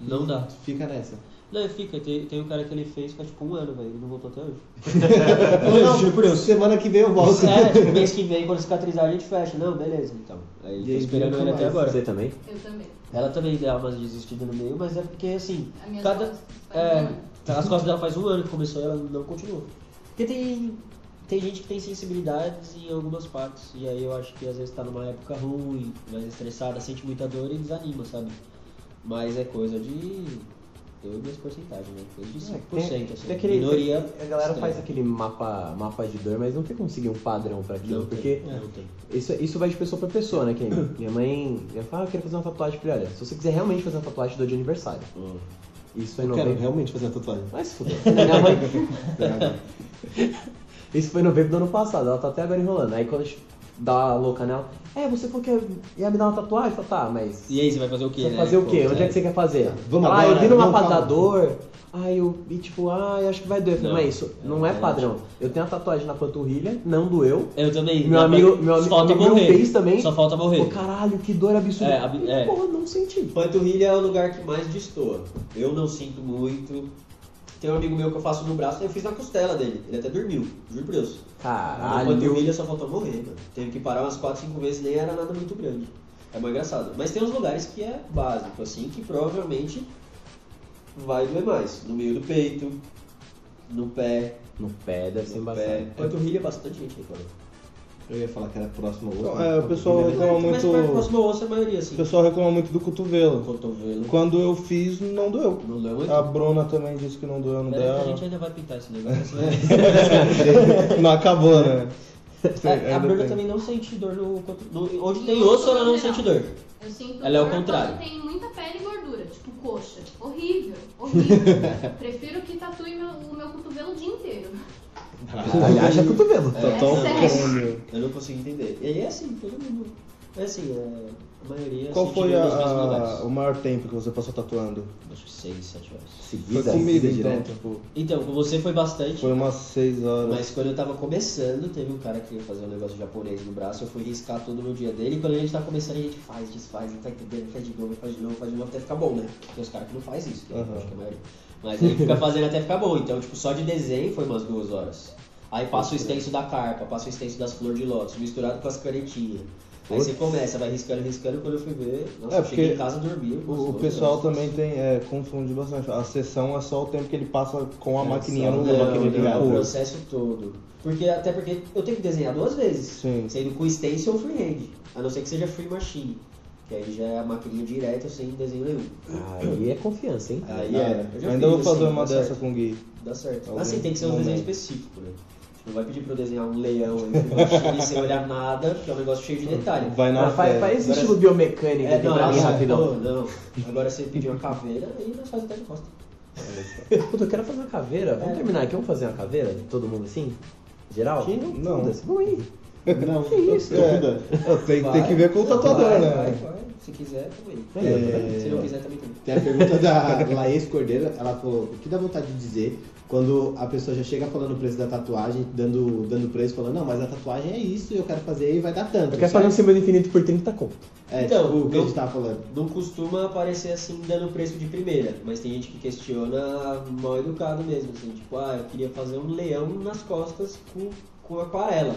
Não E dá. Fica nessa. Não, fica, tem, tem um cara que ele fez faz tipo um ano, velho, ele não voltou até hoje. (laughs) Não, juro por Deus. Semana que vem eu volto. É, tipo, mês que vem, quando cicatrizar, a gente fecha. Não, beleza, então. Aí E tô aí esperando ele até mais. agora. Você também? Eu também. Ela também dá umas desistidas no meio, mas é porque assim, A minha cada. É, ano. as costas dela faz um ano que começou e ela não continuou. Porque tem. Tem gente que tem sensibilidades em algumas partes. E aí eu acho que às vezes tá numa época ruim, mais estressada, sente muita dor e desanima, sabe? Mas é coisa de. E minhas porcentagens, né? Coisa de 5%, assim. tem aquele, Minoria. a galera extrema. faz aquele mapa, mapa de dor, mas não tem como seguir um padrão pra aquilo. Não porque tem, não tem. Isso, isso vai de pessoa pra pessoa, né? Nem (coughs) minha mãe, minha fala, ah, eu quero fazer uma tatuagem. Eu falei, olha, se você quiser realmente fazer uma tatuagem, dou de aniversário. Isso foi em Eu quero novembro. realmente fazer a tatuagem. Vai se fuder. (laughs) Minha mãe... Isso foi em novembro do ano passado, ela tá até agora enrolando. Aí quando a gente dá a louca nela, é, você falou que ia- ia me dar uma tatuagem? Eu falei, tá, mas. E aí, você vai fazer o quê, Você né? vai fazer o Pô, quê? Onde é é. que você quer fazer? Vamos ah, agora, eu vi no não mapa da calma. dor. Aí eu, e tipo, ah, eu acho que vai doer. Falei, Não, mas isso não é é padrão. Eu tenho a tatuagem na panturrilha, não doeu. Eu também. Meu amigo, meu Só amigo, falta meu morrer. fez também. Só falta morrer. Pô, caralho, que dor absurda. É, ab- é. Porra, não senti. Panturrilha é o lugar que mais destoa. Eu não sinto muito. Tem um amigo meu que eu faço no braço, eu fiz na costela dele. Ele até dormiu, juro por Deus. Caralho. panturrilha só faltou morrer, mano. Teve que parar umas 4, 5 vezes, nem era nada muito grande. É mais engraçado. Mas tem uns lugares que é básico, assim, que provavelmente vai doer mais. No meio do peito, no pé, No pé deve ser embaçado. Panturrilha, bastante gente reclama. Eu ia falar que era próximo ao. Então, é, o pessoal reclama Mas muito. mais próximo ao osso é a maioria, assim. O pessoal reclama muito do cotovelo. Cotovelo. Quando eu fiz, não doeu. Não doeu muito? A Bruna também disse que não doeu no que a dela. gente ainda vai pintar esse negócio. né? (laughs) Não acabou, né? A, a Bruna tem. também não sente dor no, coto- no- Onde tem osso, ela não cotovelo. sente dor. Eu sinto Ela é o contrário. tem muita pele e gordura, tipo coxa. Horrível, horrível. (laughs) Prefiro que tatue meu, o meu cotovelo o dia inteiro. Aliás, é cotovelo. É, Tá tão cômodo. Eu não consigo entender. E aí é assim, todo mundo. É assim, é, a maioria. Qual sente foi a- a- o maior tempo que você passou tatuando? Acho que 6, 7 horas. Foi Seguida, comigo, seguida então, direto. tipo, Então, com você foi bastante. foi umas 6 horas. Mas quando eu tava começando, teve um cara que ia fazer um negócio japonês no braço, eu fui riscar tudo no dia dele, e quando a gente tá começando, a gente faz, desfaz, não tá entendendo, faz de novo, faz de novo, faz de novo, até ficar bom, né? Tem os caras que não faz isso, que eu Aham. acho que é a maioria. Mas aí fica fazendo até ficar bom, então, tipo, só de desenho foi umas duas horas. Aí passa o extenso da carpa, passa o extenso das flores de lótus, misturado com as canetinhas. Aí você começa, vai riscando, riscando, quando eu fui ver, nossa, É, eu cheguei em casa dormi. O, o pessoal horas. também tem, é, confunde bastante. A sessão é só o tempo que ele passa com a maquininha no Não, maquininha não, o ligada. processo todo. Porque, até porque eu tenho que desenhar duas vezes. Sim. Sendo com stencil ou freehand. A não ser que seja free machine. Que aí já é a maquininha direta sem desenho nenhum. Aí é confiança, hein? Aí é. eu Ainda vou fiz, fazer assim, uma dessa certo. com o Gui. Dá certo. Algum Assim, tem que ser um momento. desenho específico, né? Tipo, Não vai pedir pra eu desenhar um leão machine sem olhar nada, porque é um negócio cheio de detalhe. Vai na faz, faz esse Agora- estilo biomecânico É, aqui não, pra mim rapidão. pô, não. Agora você pedir uma caveira, aí nós fazemos até de costa. (laughs) Puta, eu quero fazer uma caveira. Vamos É. terminar aqui, vamos fazer uma caveira? Todo mundo assim? Geral? Que não. Foda-se, Vamos aí. Não, Que isso? tenho, Vai. tem que ver com o tatuador, vai, né? Vai, vai. Se quiser, também. É. Se não quiser, também tem. Tem a pergunta da Laís Cordeiro, ela falou, o que dá vontade de dizer quando a pessoa já chega falando o preço da tatuagem, dando, dando preço, falando, não, mas a tatuagem é isso, eu quero fazer e vai dar tanto. Eu quero fazer um símbolo infinito por 30 conto. É, Então, tipo, o que a gente tava falando. Não costuma aparecer assim dando preço de primeira, mas tem gente que questiona mal educado mesmo, assim, tipo, ah, eu queria fazer um leão nas costas com, com aquarela.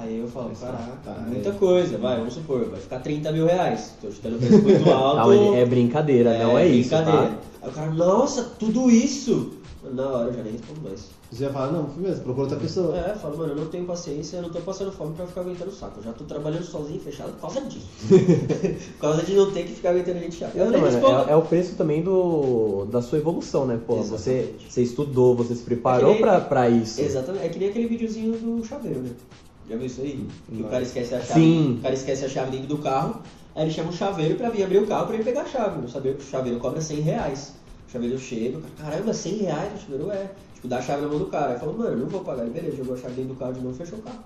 Aí eu falo, caraca, tá, muita é. coisa, vai, vamos supor, vai ficar 30 mil reais. Tô te dando um preço muito (laughs) alto. É brincadeira, não é isso, brincadeira. tá? Aí o cara, nossa, tudo isso! Na hora eu já nem respondo mais. Você já fala, não, firmeza, procura outra pessoa. É, eu falo, mano, eu não tenho paciência, eu não tô passando fome pra ficar aguentando o saco. Eu já tô trabalhando sozinho, fechado, por causa disso. (laughs) por causa de não ter que ficar aguentando gente chata. Eu nem mano, respondo. é, é o preço também do, da sua evolução, né? Pô, você, Exatamente. você estudou, você se preparou É nem- pra, pra isso. Exatamente. É que nem aquele videozinho do chaveiro, né? Já viu isso aí? Que o Não. cara esquece a chave. Sim. O cara esquece a chave dentro do carro, aí ele chama um chaveiro pra vir abrir o carro pra ele pegar a chave. O chaveiro, o chaveiro cobra 100 reais. O chaveiro chega, o cara, caramba, 100 reais? O chaveiro é. Tipo, dá a chave na mão do cara. Aí fala, mano, não vou pagar. Ele, beleza, jogou a chave dentro do carro de novo e fechou o carro.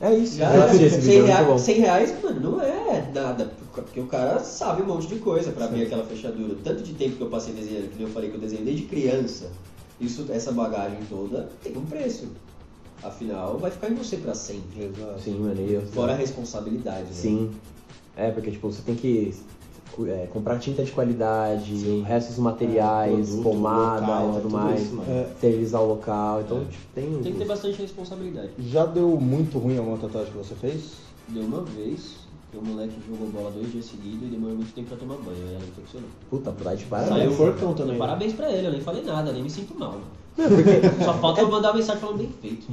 É isso. Já eu era. assisti esse 100, vídeo, é muito reais, bom. 100 reais, mano, não é nada. Porque o cara sabe um monte de coisa pra abrir aquela fechadura. Tanto de tempo que eu passei desenhando, que nem eu falei que eu desenhei desde criança. Isso, essa bagagem toda tem um preço. Afinal, vai ficar em você pra sempre. Exato. Sim, mano. E eu, Fora a responsabilidade, né? Sim. É, porque tipo, você tem que é, comprar tinta de qualidade, o resto dos materiais, produto, pomada local, e tudo mais, isso. É, sterilizar o local. Então, tipo, tem. Tem que ter bastante responsabilidade. já deu muito ruim alguma tatuagem que você fez? Deu uma vez que o moleque jogou bola dois dias seguidos e demorou muito tempo pra tomar banho. Aí ela infeccionou. Puta, tá de Saiu parabéns. forcão também. né? Parabéns pra ele, eu nem falei nada, nem me sinto mal. Não, porque, Só falta eu mandar uma mensagem falando bem feito.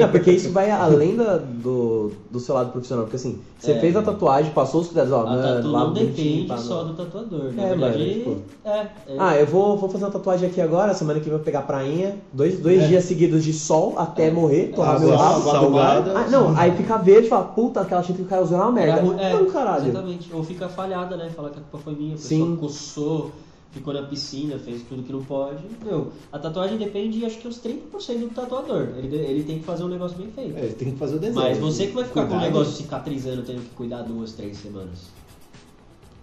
não, porque isso vai além da- do, do seu lado profissional. Porque assim, você É. fez a tatuagem, passou os cuidados, ó, A tatu lá não depende pá, só não. do tatuador. Na É, verdade, mano, tipo- é, é. Ah, eu vou, vou fazer uma tatuagem aqui agora, semana que vem eu vou pegar prainha, dois, dois dias seguidos de sol até É. morrer, torrar Água- meu rabo. salgado. salgada. Ah, não, aí fica verde e fala, puta, aquela tinta que o cara usou é uma merda. Era ru- é, não, caralho. Exatamente. Ou fica falhada, né? Falar que a culpa foi minha, a pessoa Sim. coçou, ficou na piscina, fez tudo que não pode. Meu, a tatuagem depende, acho que uns 30% do tatuador. Ele, ele tem que fazer um negócio bem feito. É, tem que fazer o desenho. Mas você que vai ficar com o negócio cicatrizando, tendo que cuidar duas, três semanas.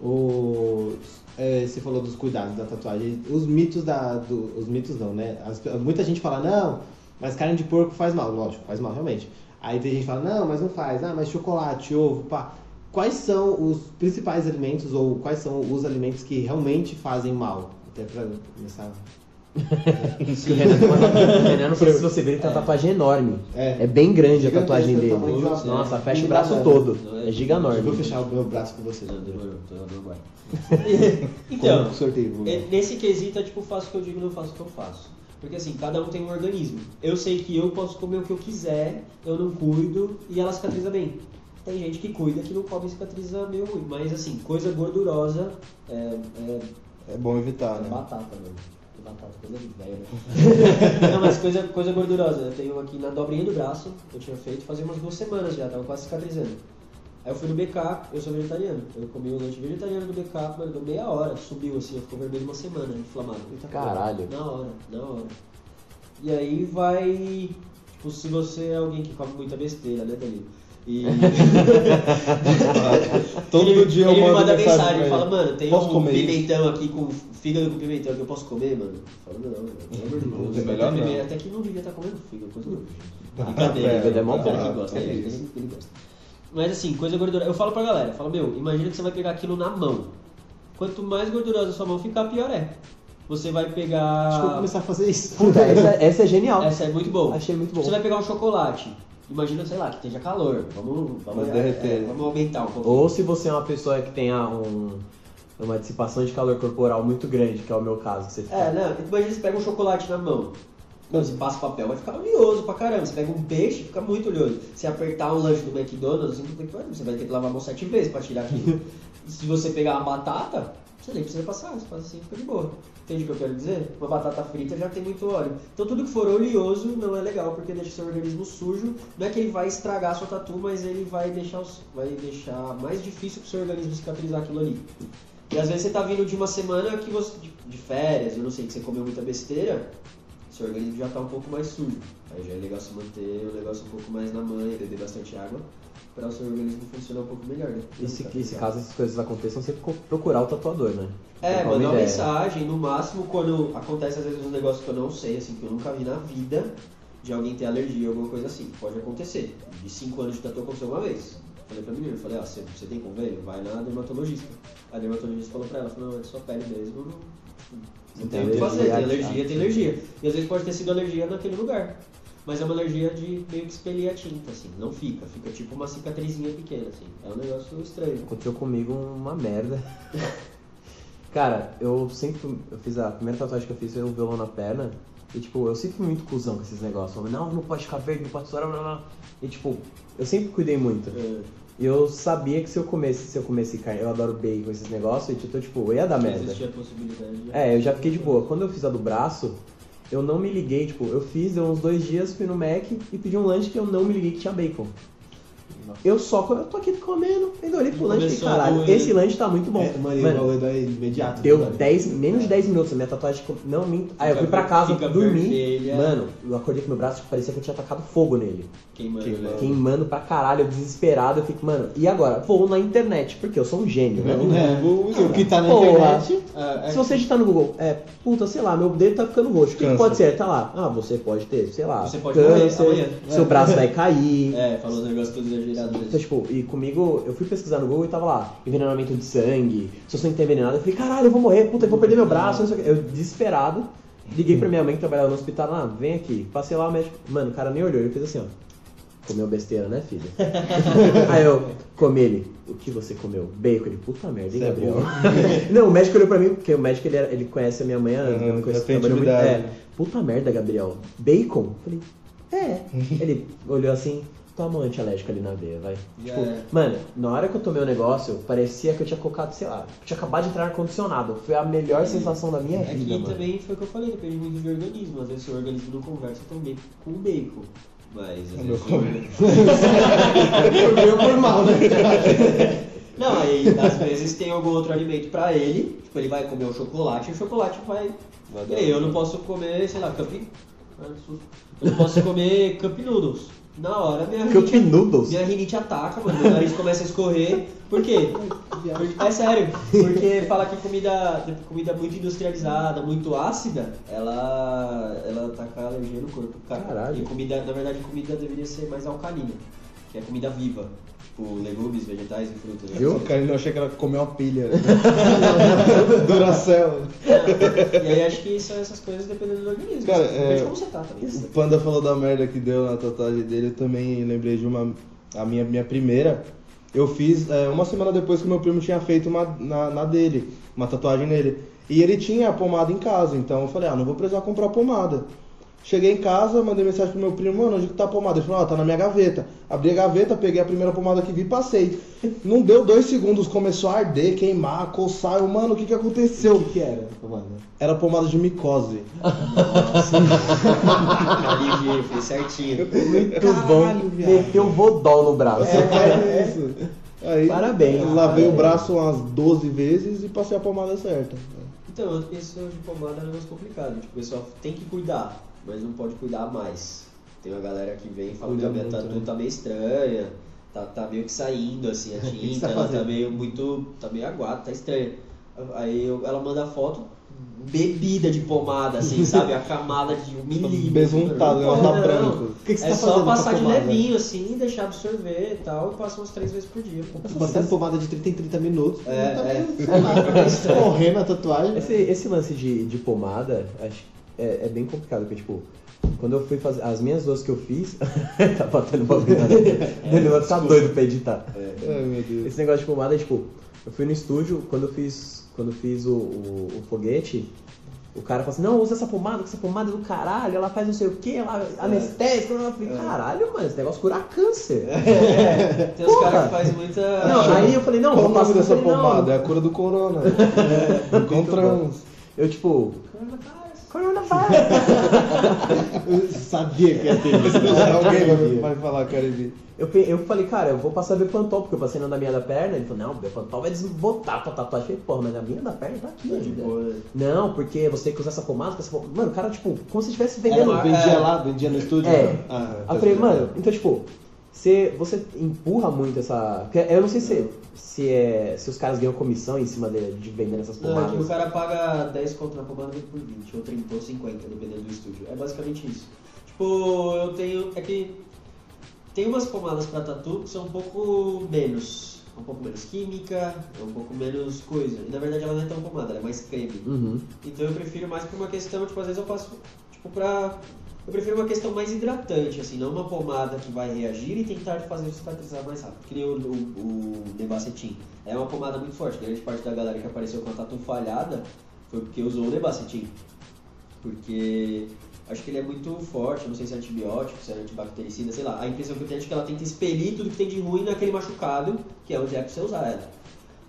O, é, você falou dos cuidados da tatuagem. Os mitos da. do- os mitos não, né? As- muita gente fala, não, mas carne de porco faz mal. Lógico, faz mal realmente. Aí tem gente que fala, não, mas não faz. Ah, mas chocolate, ovo, pá. Quais são os principais alimentos ou quais são os alimentos que realmente fazem mal? Até pra começar. (laughs) Renan, não sei se você vê, ele tem uma tatuagem enorme. É. É bem grande a tatuagem é dele. Nossa, é, fecha o braço todo. É É giga Eu vou fechar o meu braço com você. (laughs) Então, sorteio. é, nesse quesito é tipo, faço o que eu digo, não faço o que eu faço. Porque assim, cada um tem um organismo. Eu sei que eu posso comer o que eu quiser, eu não cuido e ela cicatriza bem. Tem gente que cuida que não come e cicatriza meio ruim. Mas assim, coisa gordurosa é, é, É bom evitar, é né? batata, mano. Batata, coisa de velho, né? (laughs) não, mas coisa, coisa gordurosa. Eu tenho aqui na dobrinha do braço, eu tinha feito fazia umas duas semanas já, tava quase cicatrizando. Aí eu fui no BK, eu sou vegetariano. Eu comi o lanche vegetariano do BK, mano, deu meia hora, subiu assim, ficou vermelho uma semana, inflamado. Caralho. Na hora, na hora. E aí vai. Tipo, se você é alguém que come muita besteira, né, Danilo? E. (laughs) Todo ele, dia eu ele me mando manda mensagem mensagem, pra fala, mano, tem Posso um comer isso? pimentão aqui com fígado com pimentão que eu posso comer, mano? Eu falo, não, mano, pelo amor de Deus. É melhor até, não. pime- até que não devia estar comendo fígado, coisa do Ah, Brincadeira, é, ele é mó bom. que gosta, É ele, gosta. Mas assim, coisa gordurosa. Eu falo pra galera, falo, meu, imagina que você vai pegar aquilo na mão. Quanto mais gordurosa a sua mão ficar, pior é. Você vai Acho que eu vou pegar. começar a fazer isso. Puta, essa, essa é genial. Essa é muito boa. Achei muito bom. Você vai pegar um chocolate. Imagina, sei lá, que esteja calor. Vamos, vamos, Vai derreter. é, vamos aumentar um pouquinho. Ou se você é uma pessoa que tenha um, uma dissipação de calor corporal muito grande, que é o meu caso, que você fica. É, não, imagina você pega um chocolate na mão. Mano, você passa papel, vai ficar oleoso pra caramba. Você pega um peixe, fica muito oleoso. Se apertar um lanche do McDonald's, assim, você vai ter que lavar a mão sete vezes pra tirar aquilo. (laughs) Se você pegar uma batata, você nem precisa passar, você faz assim, fica de boa. Entende o que eu quero dizer? Uma batata frita já tem muito óleo. Então tudo que for oleoso não é legal, porque deixa o seu organismo sujo. Não é que ele vai estragar a sua tatu, mas ele vai deixar, os- vai deixar mais difícil pro seu organismo cicatrizar aquilo ali. E às vezes você tá vindo de uma semana que você, de, férias, eu não sei, que você comeu muita besteira, seu organismo já tá um pouco mais sujo. Aí já é legal se manter o negócio um pouco mais na manha, beber bastante água, para o seu organismo funcionar um pouco melhor, né? E se, e se caso essas coisas aconteçam, você co- procurar o tatuador, né? É, mandar uma ideia. mensagem, no máximo quando acontece às vezes uns negócios que eu não sei, assim, que eu nunca vi na vida, de alguém ter alergia, alguma coisa assim. Pode acontecer. De 5 anos de tatu aconteceu uma vez. Falei pra menina, falei, ah, você, você tem convênio? Vai na dermatologista. A dermatologista falou pra ela, falou, não, é sua pele mesmo, não, não tem o que fazer, tem alergia, alergia, tem alergia. E às vezes pode ter sido alergia naquele lugar. Mas é uma alergia de meio que expelir a tinta, assim, não fica, fica tipo uma cicatrizinha pequena, assim. É um negócio estranho. Aconteceu comigo uma merda. (laughs) Cara, eu sempre. Eu fiz a primeira tatuagem que eu fiz foi o violão na perna. E tipo, eu sempre fui muito cuzão com esses negócios. Não, não pode ficar verde, não pode estourar, blá. E tipo, eu sempre cuidei muito. É, E eu sabia que se eu comesse, se eu comesse carne, eu adoro bacon, esses negócios, e então, tipo, eu ia dar merda. Existia a possibilidade de... É, eu já fiquei de boa. Quando eu fiz a do braço, eu não me liguei, tipo, eu fiz, uns dois dias, fui no Mac e pedi um lanche que eu não me liguei que tinha bacon. Eu só co- eu tô aqui comendo, ainda olhei pro lanche e caralho, esse lanche tá muito bom. É, mano, e o Mano, bagulho é imediato. Deu né? 10, menos de 10 minutos, a minha tatuagem não minto. Aí eu fui pra casa, dormi. vermelha. Mano, eu acordei com meu braço, tipo, parecia que eu tinha tacado fogo nele. Queimando, Queimando. né? Queimando pra caralho, eu desesperado, eu fico, mano, e agora? Vou na internet, porque eu sou um gênio, né? É, o que tá na Porra. internet. Ah, é Se você digitar no Google, é, puta, sei lá, meu dedo tá ficando roxo. O que, que Câncer. pode ser? Tá lá. Ah, você pode ter, sei lá, Você pode morrer amanhã. seu braço vai cair. É, falou os negócios todos exagerados Então, mesmo. tipo, e comigo, eu fui pesquisar no Google e tava lá, envenenamento de sangue, se eu sou envenenado, eu falei, caralho, eu vou morrer, puta, eu vou perder meu braço, não sei o quê. Eu, desesperado, liguei pra minha mãe que trabalhava no hospital, ah, vem aqui, passei lá, o médico, mano, o cara nem olhou, ele fez assim, ó, comeu besteira, né, filho? (laughs) Aí eu, comi ele, o que você comeu? Bacon, ele, puta merda, hein, é Gabriel? (laughs) não, o médico olhou pra mim, porque o médico, ele, era- ele conhece a minha mãe Uhum, conhece, já tem trabalhou muito, é, puta merda, Gabriel, bacon? Eu falei, é. (laughs) ele olhou assim, toma um antialérgico ali na veia, vai. Já Tipo, é. mano, na hora que eu tomei o negócio, parecia que eu tinha colocado, sei lá, eu tinha acabado de entrar no ar-condicionado. Foi a melhor sensação da minha É vida, mano. também foi o que eu falei, depende muito do organismo. Às vezes seu organismo não conversa tão bem com o bacon. Mas às Meu vezes. (laughs) o- Por mal, né? (laughs) Não, aí às vezes tem algum outro alimento pra ele, tipo, ele vai comer o chocolate e o chocolate vai. Vai E eu não posso comer, sei lá, cup. Ah. Eu não posso comer cup noodles. Na hora minha Cup rinite, noodles? minha rinite ataca, mano, meu nariz começa a escorrer. Por quê? Porque- é sério, porque fala que comida, comida muito industrializada, muito ácida, ela, ela ataca a alergia no corpo. Cara. Caralho. E comida, na verdade, comida deveria ser mais alcalina, que é comida viva. Tipo, legumes, vegetais e frutas. né? Viu? Cara, eu achei que ela comeu uma pilha. (laughs) Duracell. E aí acho que são essas coisas dependendo do organismo. Cara, é- como você tá também. O Panda falou da merda que deu na tatuagem dele, eu também lembrei de uma. A minha, minha primeira, eu fiz é, uma semana depois que meu primo tinha feito uma na, na dele, uma tatuagem nele. E ele tinha a pomada em casa, então eu falei, ah, não vou precisar comprar pomada. Cheguei em casa, mandei mensagem pro meu primo, mano, onde que tá a pomada? Ele falou, ah, tá na minha gaveta. Abri a gaveta, peguei a primeira pomada que vi e passei. Não deu dois segundos, começou a arder, queimar, coçar. Eu, mano, o que que aconteceu? O que que era? Mano? Era pomada de micose. (laughs) Aliviei, fez certinho. Muito bom. Meteu vodol no braço. É (laughs) isso. Aí, Parabéns. eu lavei o Parabéns. braço umas 12 vezes e passei a pomada certa. Então, esse de pomada é um negócio complicado. Tipo, o pessoal tem que cuidar, mas não pode cuidar mais. Tem uma galera que vem e fala que a minha tatu né? tá meio estranha, tá, tá meio que saindo assim a (laughs) que tinta, tá ela tá meio muito. tá meio aguada, tá estranha. Aí eu- ela manda foto bebida de pomada, assim, (laughs) sabe? A camada de um milímetro. Besuntado, ela tá branco. que, que você É tá só passar de levinho, assim, deixar absorver e tal, e passa umas três vezes por dia. Tô passando pomada de 30 em 30 minutos. É, tá é. lá, escorrendo (laughs) a tatuagem. Esse, esse lance de, de pomada, acho é, é bem complicado, porque, tipo, quando eu fui fazer. As minhas duas que eu fiz. (laughs) tá batendo na Ele vai ficar doido pra editar. Ai, meu Deus. Esse negócio de pomada, tipo, eu fui no estúdio, quando eu fiz, quando eu fiz o, o, o foguete, o cara falou assim, não, usa essa pomada, que essa pomada é do caralho, ela faz não sei o que, ela anestésica. Eu falei, caralho, mano, esse negócio cura câncer. Tem uns caras que fazem muita. Não, aí eu falei, não, Qual vou passar dessa falei, não. pomada? É a cura do corona. (laughs) Encontramos. Eu, tipo, coronavirus. Eu sabia que ia ter isso. Alguém vai, vai falar, Caribe. Eu, eu falei, cara, eu vou passar Bepantol, porque eu passei na da minha da perna. Ele falou, não, Bepantol vai desbotar a tua tatuagem. Eu falei, porra, mas a minha da perna tá aqui Tá ainda. né? Não, porque você tem que usar essa pomada, essa pomada. Mano, o cara, tipo, como se estivesse vendendo. uma- Vendia É. lá, vendia no estúdio? É. Ah, Aí eu falei, mano, então tipo, você, você empurra muito essa. Eu não sei se, se, é, se os caras ganham comissão em cima de, de vender essas Não, é que o pomadas. cara paga 10 conto na pomada por 20, ou 30, ou 50, dependendo do estúdio. É basicamente isso. Tipo, eu tenho. É que tem umas pomadas pra tatu que são um pouco menos. Um pouco menos química, é um pouco menos coisa. E na verdade ela não é tão pomada, ela é mais creme. Uhum. Então eu prefiro mais por uma questão, tipo, às vezes eu faço, tipo, pra... Eu prefiro uma questão mais hidratante, assim, não uma pomada que vai reagir e tentar fazer cicatrizar mais rápido. Que nem o, o, o Nebacetin. É uma pomada muito forte. Grande parte da galera que apareceu com a tatu falhada foi porque usou o Nebacetin. Porque acho que ele é muito forte, não sei se é antibiótico, se é antibactericida, sei lá. A impressão que eu tenho é que ela tenta expelir tudo que tem de ruim naquele machucado, que é onde é que você usar ela.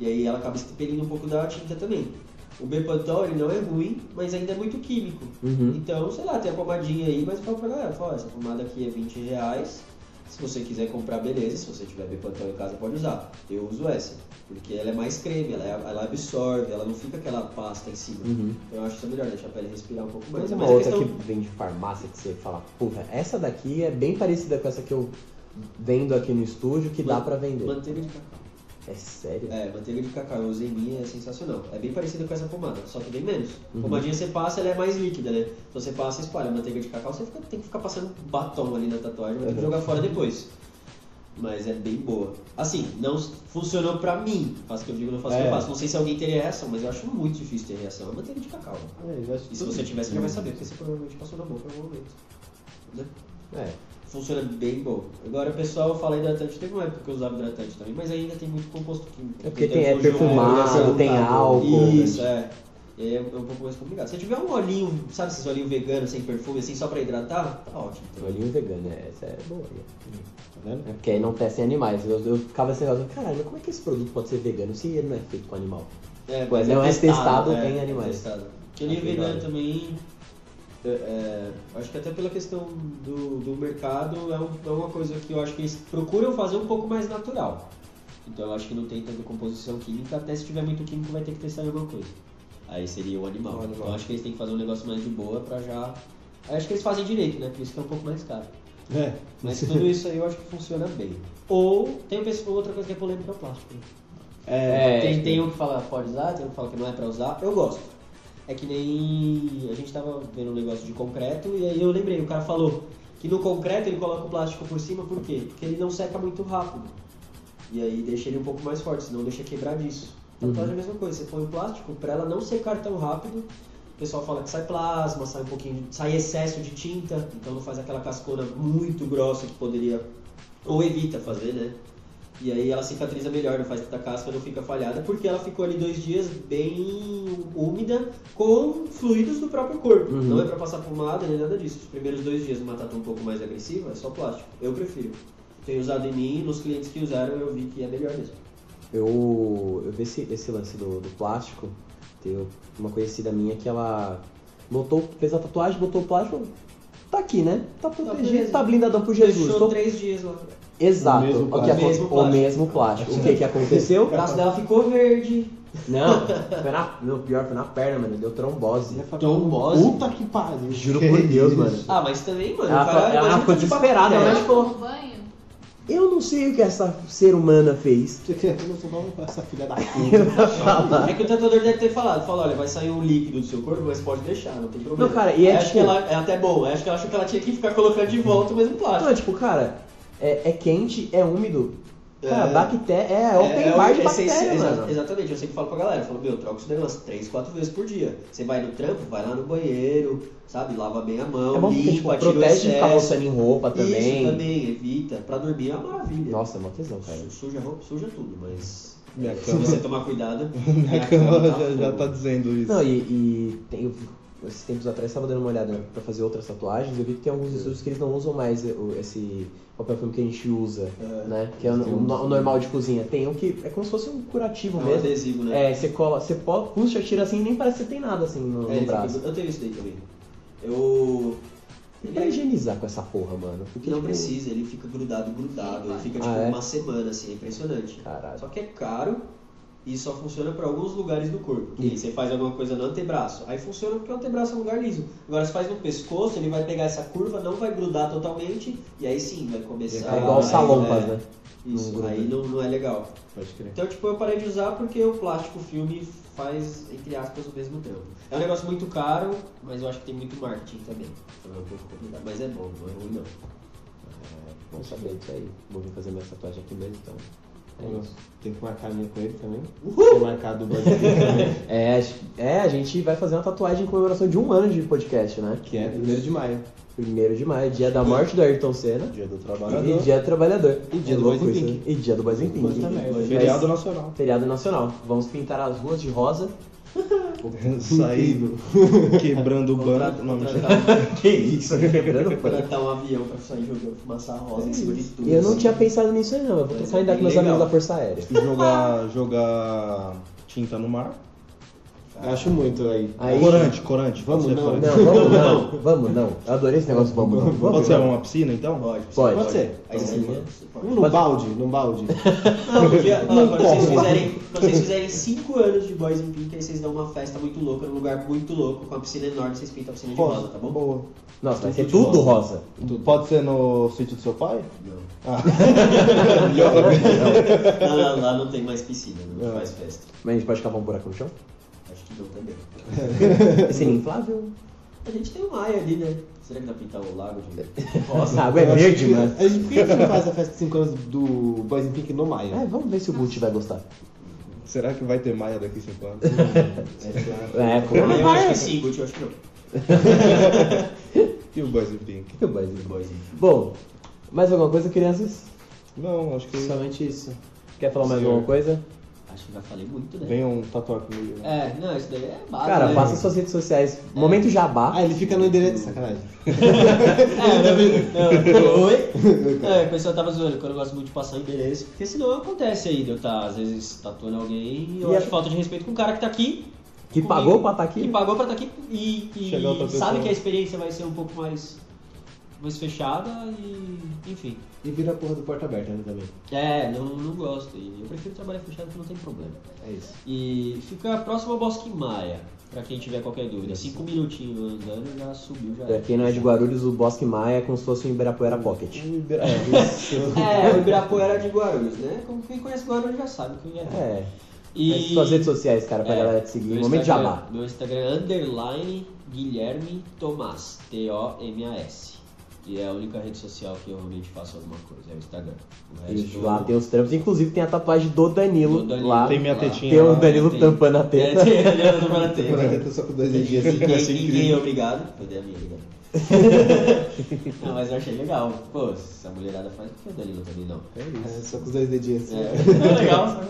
E aí ela acaba expelindo um pouco da tinta também. O Bepantol, ele não é ruim, mas ainda é muito químico. Uhum. Então, sei lá, tem a pomadinha aí, mas fala pra galera, fala, essa pomada aqui é 20 reais, Se você quiser comprar, beleza. Se você tiver Bepantol em casa, pode usar. Eu uso essa. Porque ela é mais creme, ela, é- ela absorve, ela não fica aquela pasta em cima. Uhum. Então eu acho isso melhor, deixa a pele respirar um pouco mais. Mas é uma Mas outra questão- que vem de farmácia que você fala, porra, essa daqui é bem parecida com essa que eu vendo aqui no estúdio que dá Man- pra vender. Manteiga de cacau. É sério? É, manteiga de cacau, usei minha, é sensacional. É bem parecida com essa pomada, só que bem menos. Uhum. Pomadinha você passa, ela é mais líquida, né? Então você passa e espalha. Manteiga de cacau, você fica- tem que ficar passando batom ali na tatuagem, vai ter que Uhum. jogar fora depois. Mas é bem boa. Assim, não funcionou pra mim. Faço o que eu digo, não faço o que É. eu faço. Não sei se alguém teria reação, mas eu acho muito difícil ter reação. É manteiga de cacau. É, E se você tivesse, você já vai saber, porque você provavelmente passou na boca em algum momento. Né? É. Funciona bem bom. Agora, pessoal, fala hidratante. Teve uma época que eu usava hidratante também, mas ainda tem muito composto químico. É porque Então, tem, é perfumado, tem álcool. Isso, é. E aí é um pouco mais complicado. Se tiver um olhinho, sabe esses olhinhos veganos sem perfume, assim, só pra hidratar, tá ótimo. Olhinho vegano, é, essa é boa. Tá vendo? É porque aí não testem animais. Eu, eu ficava assim, eu, caralho, mas como é que esse produto pode ser vegano se ele não é feito com animal? É, Pois mas não é testado em é, animais. testado. Que olhinho vegano também, é, é, acho que até pela questão do, do mercado, é, um- é uma coisa que eu acho que eles procuram fazer um pouco mais natural. Então eu acho que não tem tanta composição química, até se tiver muito químico vai ter que testar em alguma coisa. Aí seria o animal. O animal. Então eu acho que eles têm que fazer um negócio mais de boa pra já. Aí acho que eles fazem direito, né? Por isso que é um pouco mais caro. É. Mas tudo isso aí eu acho que funciona bem. Ou tem outra coisa que é polêmica é o plástico. né? É, tem, tem um que fala pode usar, tem um que fala que não é pra usar. Eu gosto. É que nem. A gente tava vendo um negócio de concreto e aí eu lembrei, o cara falou que no concreto ele coloca o plástico por cima, por quê? Porque ele não seca muito rápido. E aí deixa ele um pouco mais forte, senão deixa quebrar disso. Tatuagem é a mesma coisa, você põe o plástico pra ela não secar tão rápido. O pessoal fala que sai plasma, sai um pouquinho, sai excesso de tinta, então não faz aquela cascona muito grossa que poderia, ou evita fazer, né? E aí ela cicatriza melhor, não faz tanta casca, não fica falhada, porque ela ficou ali dois dias bem úmida com fluidos do próprio corpo. Uhum. Não é pra passar pomada nem nada disso. Os primeiros dois dias numa tatu um pouco mais agressiva é só plástico. Eu prefiro. Tenho usado em mim, nos clientes que usaram eu vi que é melhor mesmo. Eu, eu vi esse, esse lance do, do plástico. Tem uma conhecida minha que ela botou, fez a tatuagem, botou o plástico. Tá aqui, né? Tá protegido, beleza. tá blindadão por Jesus. Deixou Tô- três dias lá. Exato. O mesmo O, que plástico. o mesmo plástico. O que que aconteceu? O braço dela ficou verde. Não, foi na, no pior, foi na perna, mano. Deu trombose. Trombose. Puta que pariu. Juro por Deus, mano. (laughs) Ah, mas também, mano, Ela cara ela imagina ficou tá de desesperada, papel. né? Tomou banho? Eu não sei o que essa ser humana fez. (laughs) Essa filha da (laughs) puta. É que o tatuador deve ter falado, falou, olha, vai sair um líquido do seu corpo, mas pode deixar, não tem problema. Não, cara, e é acho tipo- que ela é até bom, acho que ela achou que ela tinha que ficar colocando de volta o mesmo plástico. Não, tipo, cara, é, é quente, é úmido. Cara, É. bactéria, é open o- bar de é bactéria, exa-. Exatamente, eu sempre falo pra galera, eu falo, meu, troca esse negócio três, quatro vezes por dia. Você vai no trampo, vai lá no banheiro, sabe, lava bem a mão, É bom porque, limpa, tipo, tira o protege de ficar excesso. moçando em roupa também. Isso também, evita. Pra dormir é uma maravilha. Nossa, é mó tesão, cara. Su- Suja a roupa, suja tudo, mas Minha (laughs) se cama- você tomar cuidado, (laughs) Minha cama tá já, já fogo. tá dizendo isso. Não, e, e tem, esses tempos atrás estava dando uma olhada pra fazer outras tatuagens, eu vi que tem alguns estúdios que eles não usam mais esse papel filme que a gente usa, É. né? Que é o, o no- o normal de cozinha. Tem um que é como se fosse um curativo É um mesmo. adesivo, né? É, você cola, você puxa, tira assim e nem parece que você tem nada assim no, É, no ele braço. eu tenho isso daí também. Eu. E pra higienizar com essa porra, mano? Porque, Não tipo, precisa, ele fica grudado, grudado. Ele fica tipo Ah, é? uma semana, assim, é impressionante. Caralho. Só que é caro e só funciona para alguns lugares do corpo. Ih. você faz alguma coisa no antebraço. Aí funciona porque o antebraço é um lugar liso. Agora, se faz no pescoço, ele vai pegar essa curva, não vai grudar totalmente, e aí sim vai começar. É igual salompas, é, né? Isso, Não aí não, não é legal. Pode crer. Então, tipo, eu parei de usar porque o plástico filme faz, entre aspas, o mesmo trampo. É um negócio muito caro, mas eu acho que tem muito marketing também. Então é um pouco complicado. Mas é bom, não é ruim não. Bom saber disso aí. Vou vir fazer minha tatuagem aqui mesmo, então. É. Tem que marcar a minha com ele também. Uhul! Tem marcado o também. (laughs) É, é, a gente vai fazer uma tatuagem em comemoração de um ano de podcast, né? Que é 1 de maio. Primeiro de maio, dia da morte do Ayrton Senna. Dia do E trabalhador. dia do trabalhador. E dia É do Boys in isso, Pink. E dia do Boys in Pink. Merda. Feriado nacional. Feriado nacional. Vamos pintar as ruas de rosa. Sair (laughs) quebrando o banco. Não, (laughs) Que isso? (laughs) Quebrando o pano. contratar um avião pra sair jogando fumaça rosa em cima de tudo. E eu não assim. tinha pensado nisso aí não. Eu vou é ideia com meus amigos da Força Aérea. jogar, jogar tinta no mar. Eu acho muito aí. Aí- Corante, corante. Vamos, não. corante. Não, vamos (laughs) não. Vamos não. Eu adorei esse negócio, vamos não. Vamos, Pode ser não. uma piscina, então? Pode. Pode. Pode ser. Aí pode. Um no balde, num balde. (laughs) Não, ó, Não quando, vocês fizerem, quando vocês fizerem 5 anos de Boys in Pink, aí vocês dão uma festa muito louca, num lugar muito louco, com uma piscina enorme, vocês pintam a piscina de rosa, tá bom? Boa. Nossa, vai ser Tudo de tudo rosa. Pode ser no sítio do seu pai? Não, (laughs) não, lá não tem mais piscina, não É. faz festa. Mas a gente pode cavar um buraco no chão? Não também. Piscina inflável? A gente tem o Maia ali, né? Será que dá pra pintar o lago de rosa? A água é verde, mas. (laughs) mas... A gente, por que a gente não faz a festa de 5 anos do Boys in Pink no Maia? É, vamos ver se o Gucci vai gostar. Será que vai ter Maia daqui a 5 anos? (laughs) É, pô. Ah, eu acho que sim, Gucci, eu acho que não. (laughs) e o Boys in Pink? Que Boys in Pink. Boys in Bom, mais alguma coisa, crianças? Não, acho que Somente isso. Quer falar mais Senhor. alguma coisa? Acho que já falei muito, né? venham tatuar comigo. né? É, não, isso daí é base, Cara, né? passa suas redes sociais. Momento jabá. Ah, ele fica no endereço. Sacanagem. (laughs) É, não, não, (laughs) Oi? É, a pessoa tava zoando, que eu gosto muito de passar endereço, porque senão acontece aí de eu estar, às vezes, tatuando alguém e eu E acho a- falta de respeito com o cara que tá aqui. Que comigo, pagou pra estar aqui? Que pagou pra estar aqui e, e sabe que a experiência vai ser um pouco mais, mais fechada e. enfim. E vira a porra do porta aberta né, também. É, não, não gosto. E eu prefiro trabalhar fechado que não tem problema. É isso. E fica próximo ao Bosque Maia, pra quem tiver qualquer dúvida. Cinco minutinhos andando já subiu, já. Pra quem não é de Guarulhos, o Bosque Maia é como se fosse um Ibirapuera Pocket. (laughs) É, o Ibirapuera de Guarulhos, né? Como quem conhece Guarulhos já sabe o que é. É. E... Mas suas redes sociais, cara, pra É, galera te seguir. meu Momento Instagram- jabá. Meu Instagram é underline Guilherme Tomás, T-O-M-A-S. E é a única rede social que eu realmente faço alguma coisa, é o Instagram. O Isso, lá tem os trampos. Inclusive tem a tatuagem do Danilo. Do Danilo. Lá Tem minha lá. tetinha tem o. Danilo Tem. tampando a teta. É, tem, tem, eu tô falando, tem. Agora só com dois dias assim, Ninguém, ninguém é obrigado. Eu dei a minha, obrigado. (laughs) não, mas eu achei legal. Pô, se a mulherada faz, por que o Danilo também não? É, só com os dois dedinhos assim. É, (laughs) (laughs) é legal, sabe?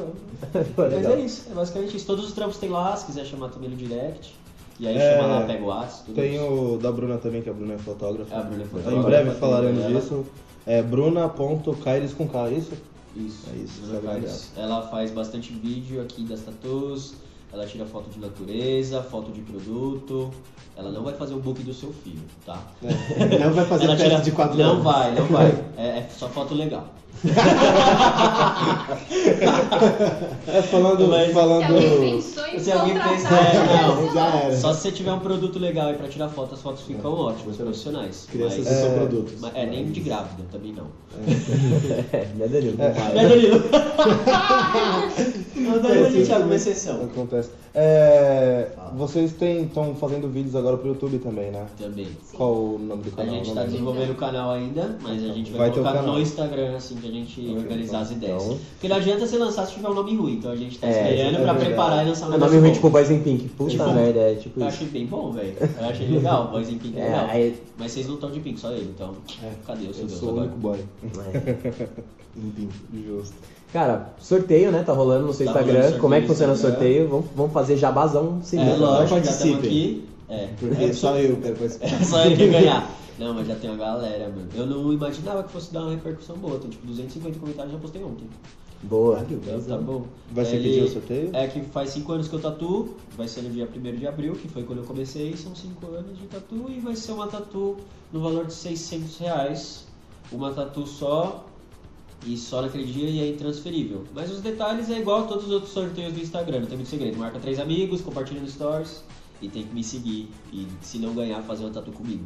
Pô, Mas legal. é isso, é basicamente isso. Todos os trampos tem lá, se quiser chamar também no direct. E aí É, chama lá, pega o tudo Tem isso. o da Bruna também, que a Bruna é fotógrafa. É, a Bruna é fotógrafa. Em breve falaremos disso. É bruna.caires com K, é isso? Isso, É isso, ela faz, ela faz bastante vídeo aqui das tatuas, ela tira foto de natureza, foto de produto. Ela não vai fazer o book do seu filho, tá? É. (laughs) Não vai fazer ela tira- de quatro Não anos. vai, não vai. (laughs) É, é só foto legal. É, falando. Mas- Se alguém falando... pensou em Se alguém contratar, pensa, é, não. Já era. Só se você tiver um produto legal aí pra tirar foto, as fotos ficam ótimas, profissionais. Crianças Mas- são É. produtos. mas- é, nem de grávida também não. É, (laughs) não é Danilo. É. Né, Danilo? (laughs) Não, Danilo, a gente abre uma exceção. Acontece. É, vocês estão fazendo vídeos agora pro YouTube também, né? Também. Qual o nome do A canal? gente O tá nome do- desenvolvendo o canal ainda, mas a gente vai, Vai o colocar no Instagram, assim, que a gente organizar as ideias. então. Porque não adianta você lançar se tiver um nome ruim, então a gente tá É, esperando é pra verdade. preparar e lançar um É nome ruim, bom. tipo Boys in Pink. Puta Tipo, merda, é tipo Eu achei bem bom, velho. Eu achei legal, Boys in Pink é (laughs) É, legal. aí- Mas vocês não estão de Pink, só ele, então. Cadê o seu Eu Deus sou o agora? único boy. É. Limpinho. (laughs) Justo. Cara, sorteio, né? Tá rolando no seu Tá Instagram. sorteio Como é que funciona o sorteio? Vamos, vamos fazer jabazão sem É, medo. lógico, já participem. estamos aqui. É, (laughs) Porque só eu quero participar. É só ele que ganhar. (laughs) Não, mas já tem uma galera, mano. Eu não imaginava que fosse dar uma repercussão boa. Tem tipo 250 comentários, já postei ontem. Boa. Então, tá bom. Vai ser que Ele- dia o sorteio? É que faz 5 anos que eu tatuo, vai ser no dia 1 de abril, que foi quando eu comecei, são 5 anos de tatu e vai ser uma tatu no valor de 600 reais. Uma tatu só e só naquele dia e é intransferível. Mas os detalhes é igual a todos os outros sorteios do Instagram, não tem muito segredo. Marca três amigos, compartilha no stories e tem que me seguir. E se não ganhar, fazer uma tatu comigo.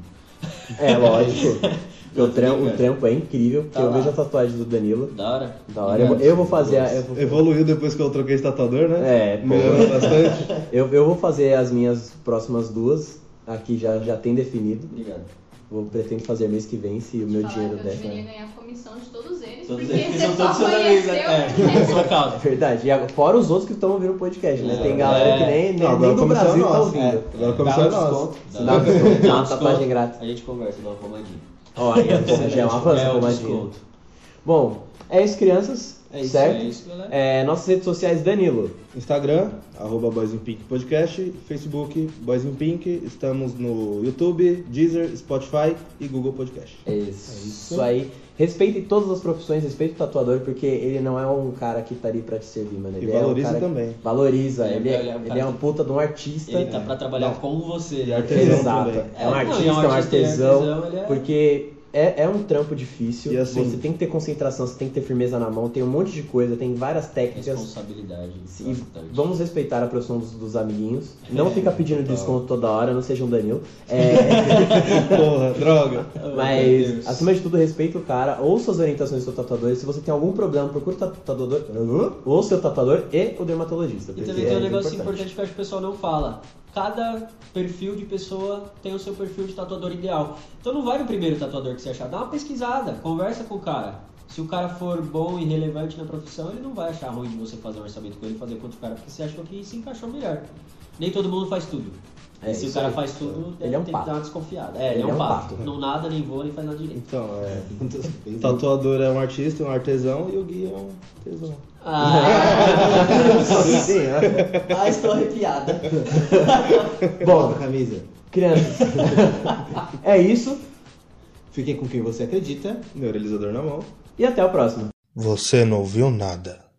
É, lógico. (laughs) o, Não, tram- tô o trampo é incrível, porque Tá eu lá. vejo a tatuagem do Danilo. Da hora? Da hora. Eu, vou- eu vou fazer a. Eu vou, Evoluiu depois que eu troquei esse tatuador, né? É, pô. Melhorou bastante. (laughs) eu, eu vou fazer as minhas próximas duas. Aqui já, já tem definido. Obrigado. Vou pretendo fazer mês que vem, se o meu dinheiro der. Eu deveria ganhar comissão de todos eles, Todos porque eles são só todos seus amigos, né? É, sua causa. Verdade. E agora, fora os outros que estão ouvindo o podcast, né? Tem galera que nem, nem, nem do Brasil a tá ouvindo. É, agora a Dá um nossa. desconto. Dá uma, tatuagem grátis. A gente conversa, dá uma pomadinha. Ó, aí, já é um avanço, É pomadinha. desconto. Bom, é isso, crianças. É isso, certo? É isso, galera. É, nossas redes sociais, Danilo. Instagram, arroba Boys in Pink Podcast, Facebook, Boys in Pink, estamos no YouTube, Deezer, Spotify e Google Podcast. É Isso, aí. Respeite todas as profissões, respeite o tatuador, porque ele não é um cara que tá ali pra te servir, mano. E Ele é um também. Valoriza, Ele é- ele é, ele é um ele é um puta de um artista. Ele tá pra trabalhar Não. com você. Artesão Exato. É um É, artista, não, é um um artista e artesão. artesão, ele é- Porque é, é um trampo difícil. E assim- você tem que ter concentração, você tem que ter firmeza na mão, tem um monte de coisa, tem várias técnicas. Responsabilidade. E importante. vamos respeitar a profissão dos, dos amiguinhos. Não fica pedindo total. desconto toda hora, não seja um Danilo. É, (laughs) Porra, droga. Mas, acima de tudo, respeita o cara, ouça as orientações do seu tatuador. Se você tem algum problema, procura o tatuador, ou o seu tatuador e o dermatologista. E também tem um é negócio importante. importante que eu acho que o pessoal não fala. Cada perfil de pessoa tem o seu perfil de tatuador ideal. Então não vai no primeiro tatuador que você achar. Dá uma pesquisada, conversa com o cara. Se o cara for bom e relevante na profissão, ele não vai achar ruim de você fazer um orçamento com ele, fazer com outro cara, porque você achou que se encaixou melhor. Nem todo mundo faz tudo. É, e se o cara aí. faz tudo, Ele é um tem pato. que dar uma desconfiada. É, ele, é um pato. Não nada, nem voa, nem faz nada direito. Então, é. (laughs) Tatuador é um artista, um artesão e o Gui é um artesão. Ah, Sim, ah estou arrepiada. Bom, a camisa. crianças, é isso Fiquem com quem você acredita. Neuralizador na mão. e até o próximo. Você não ouviu nada.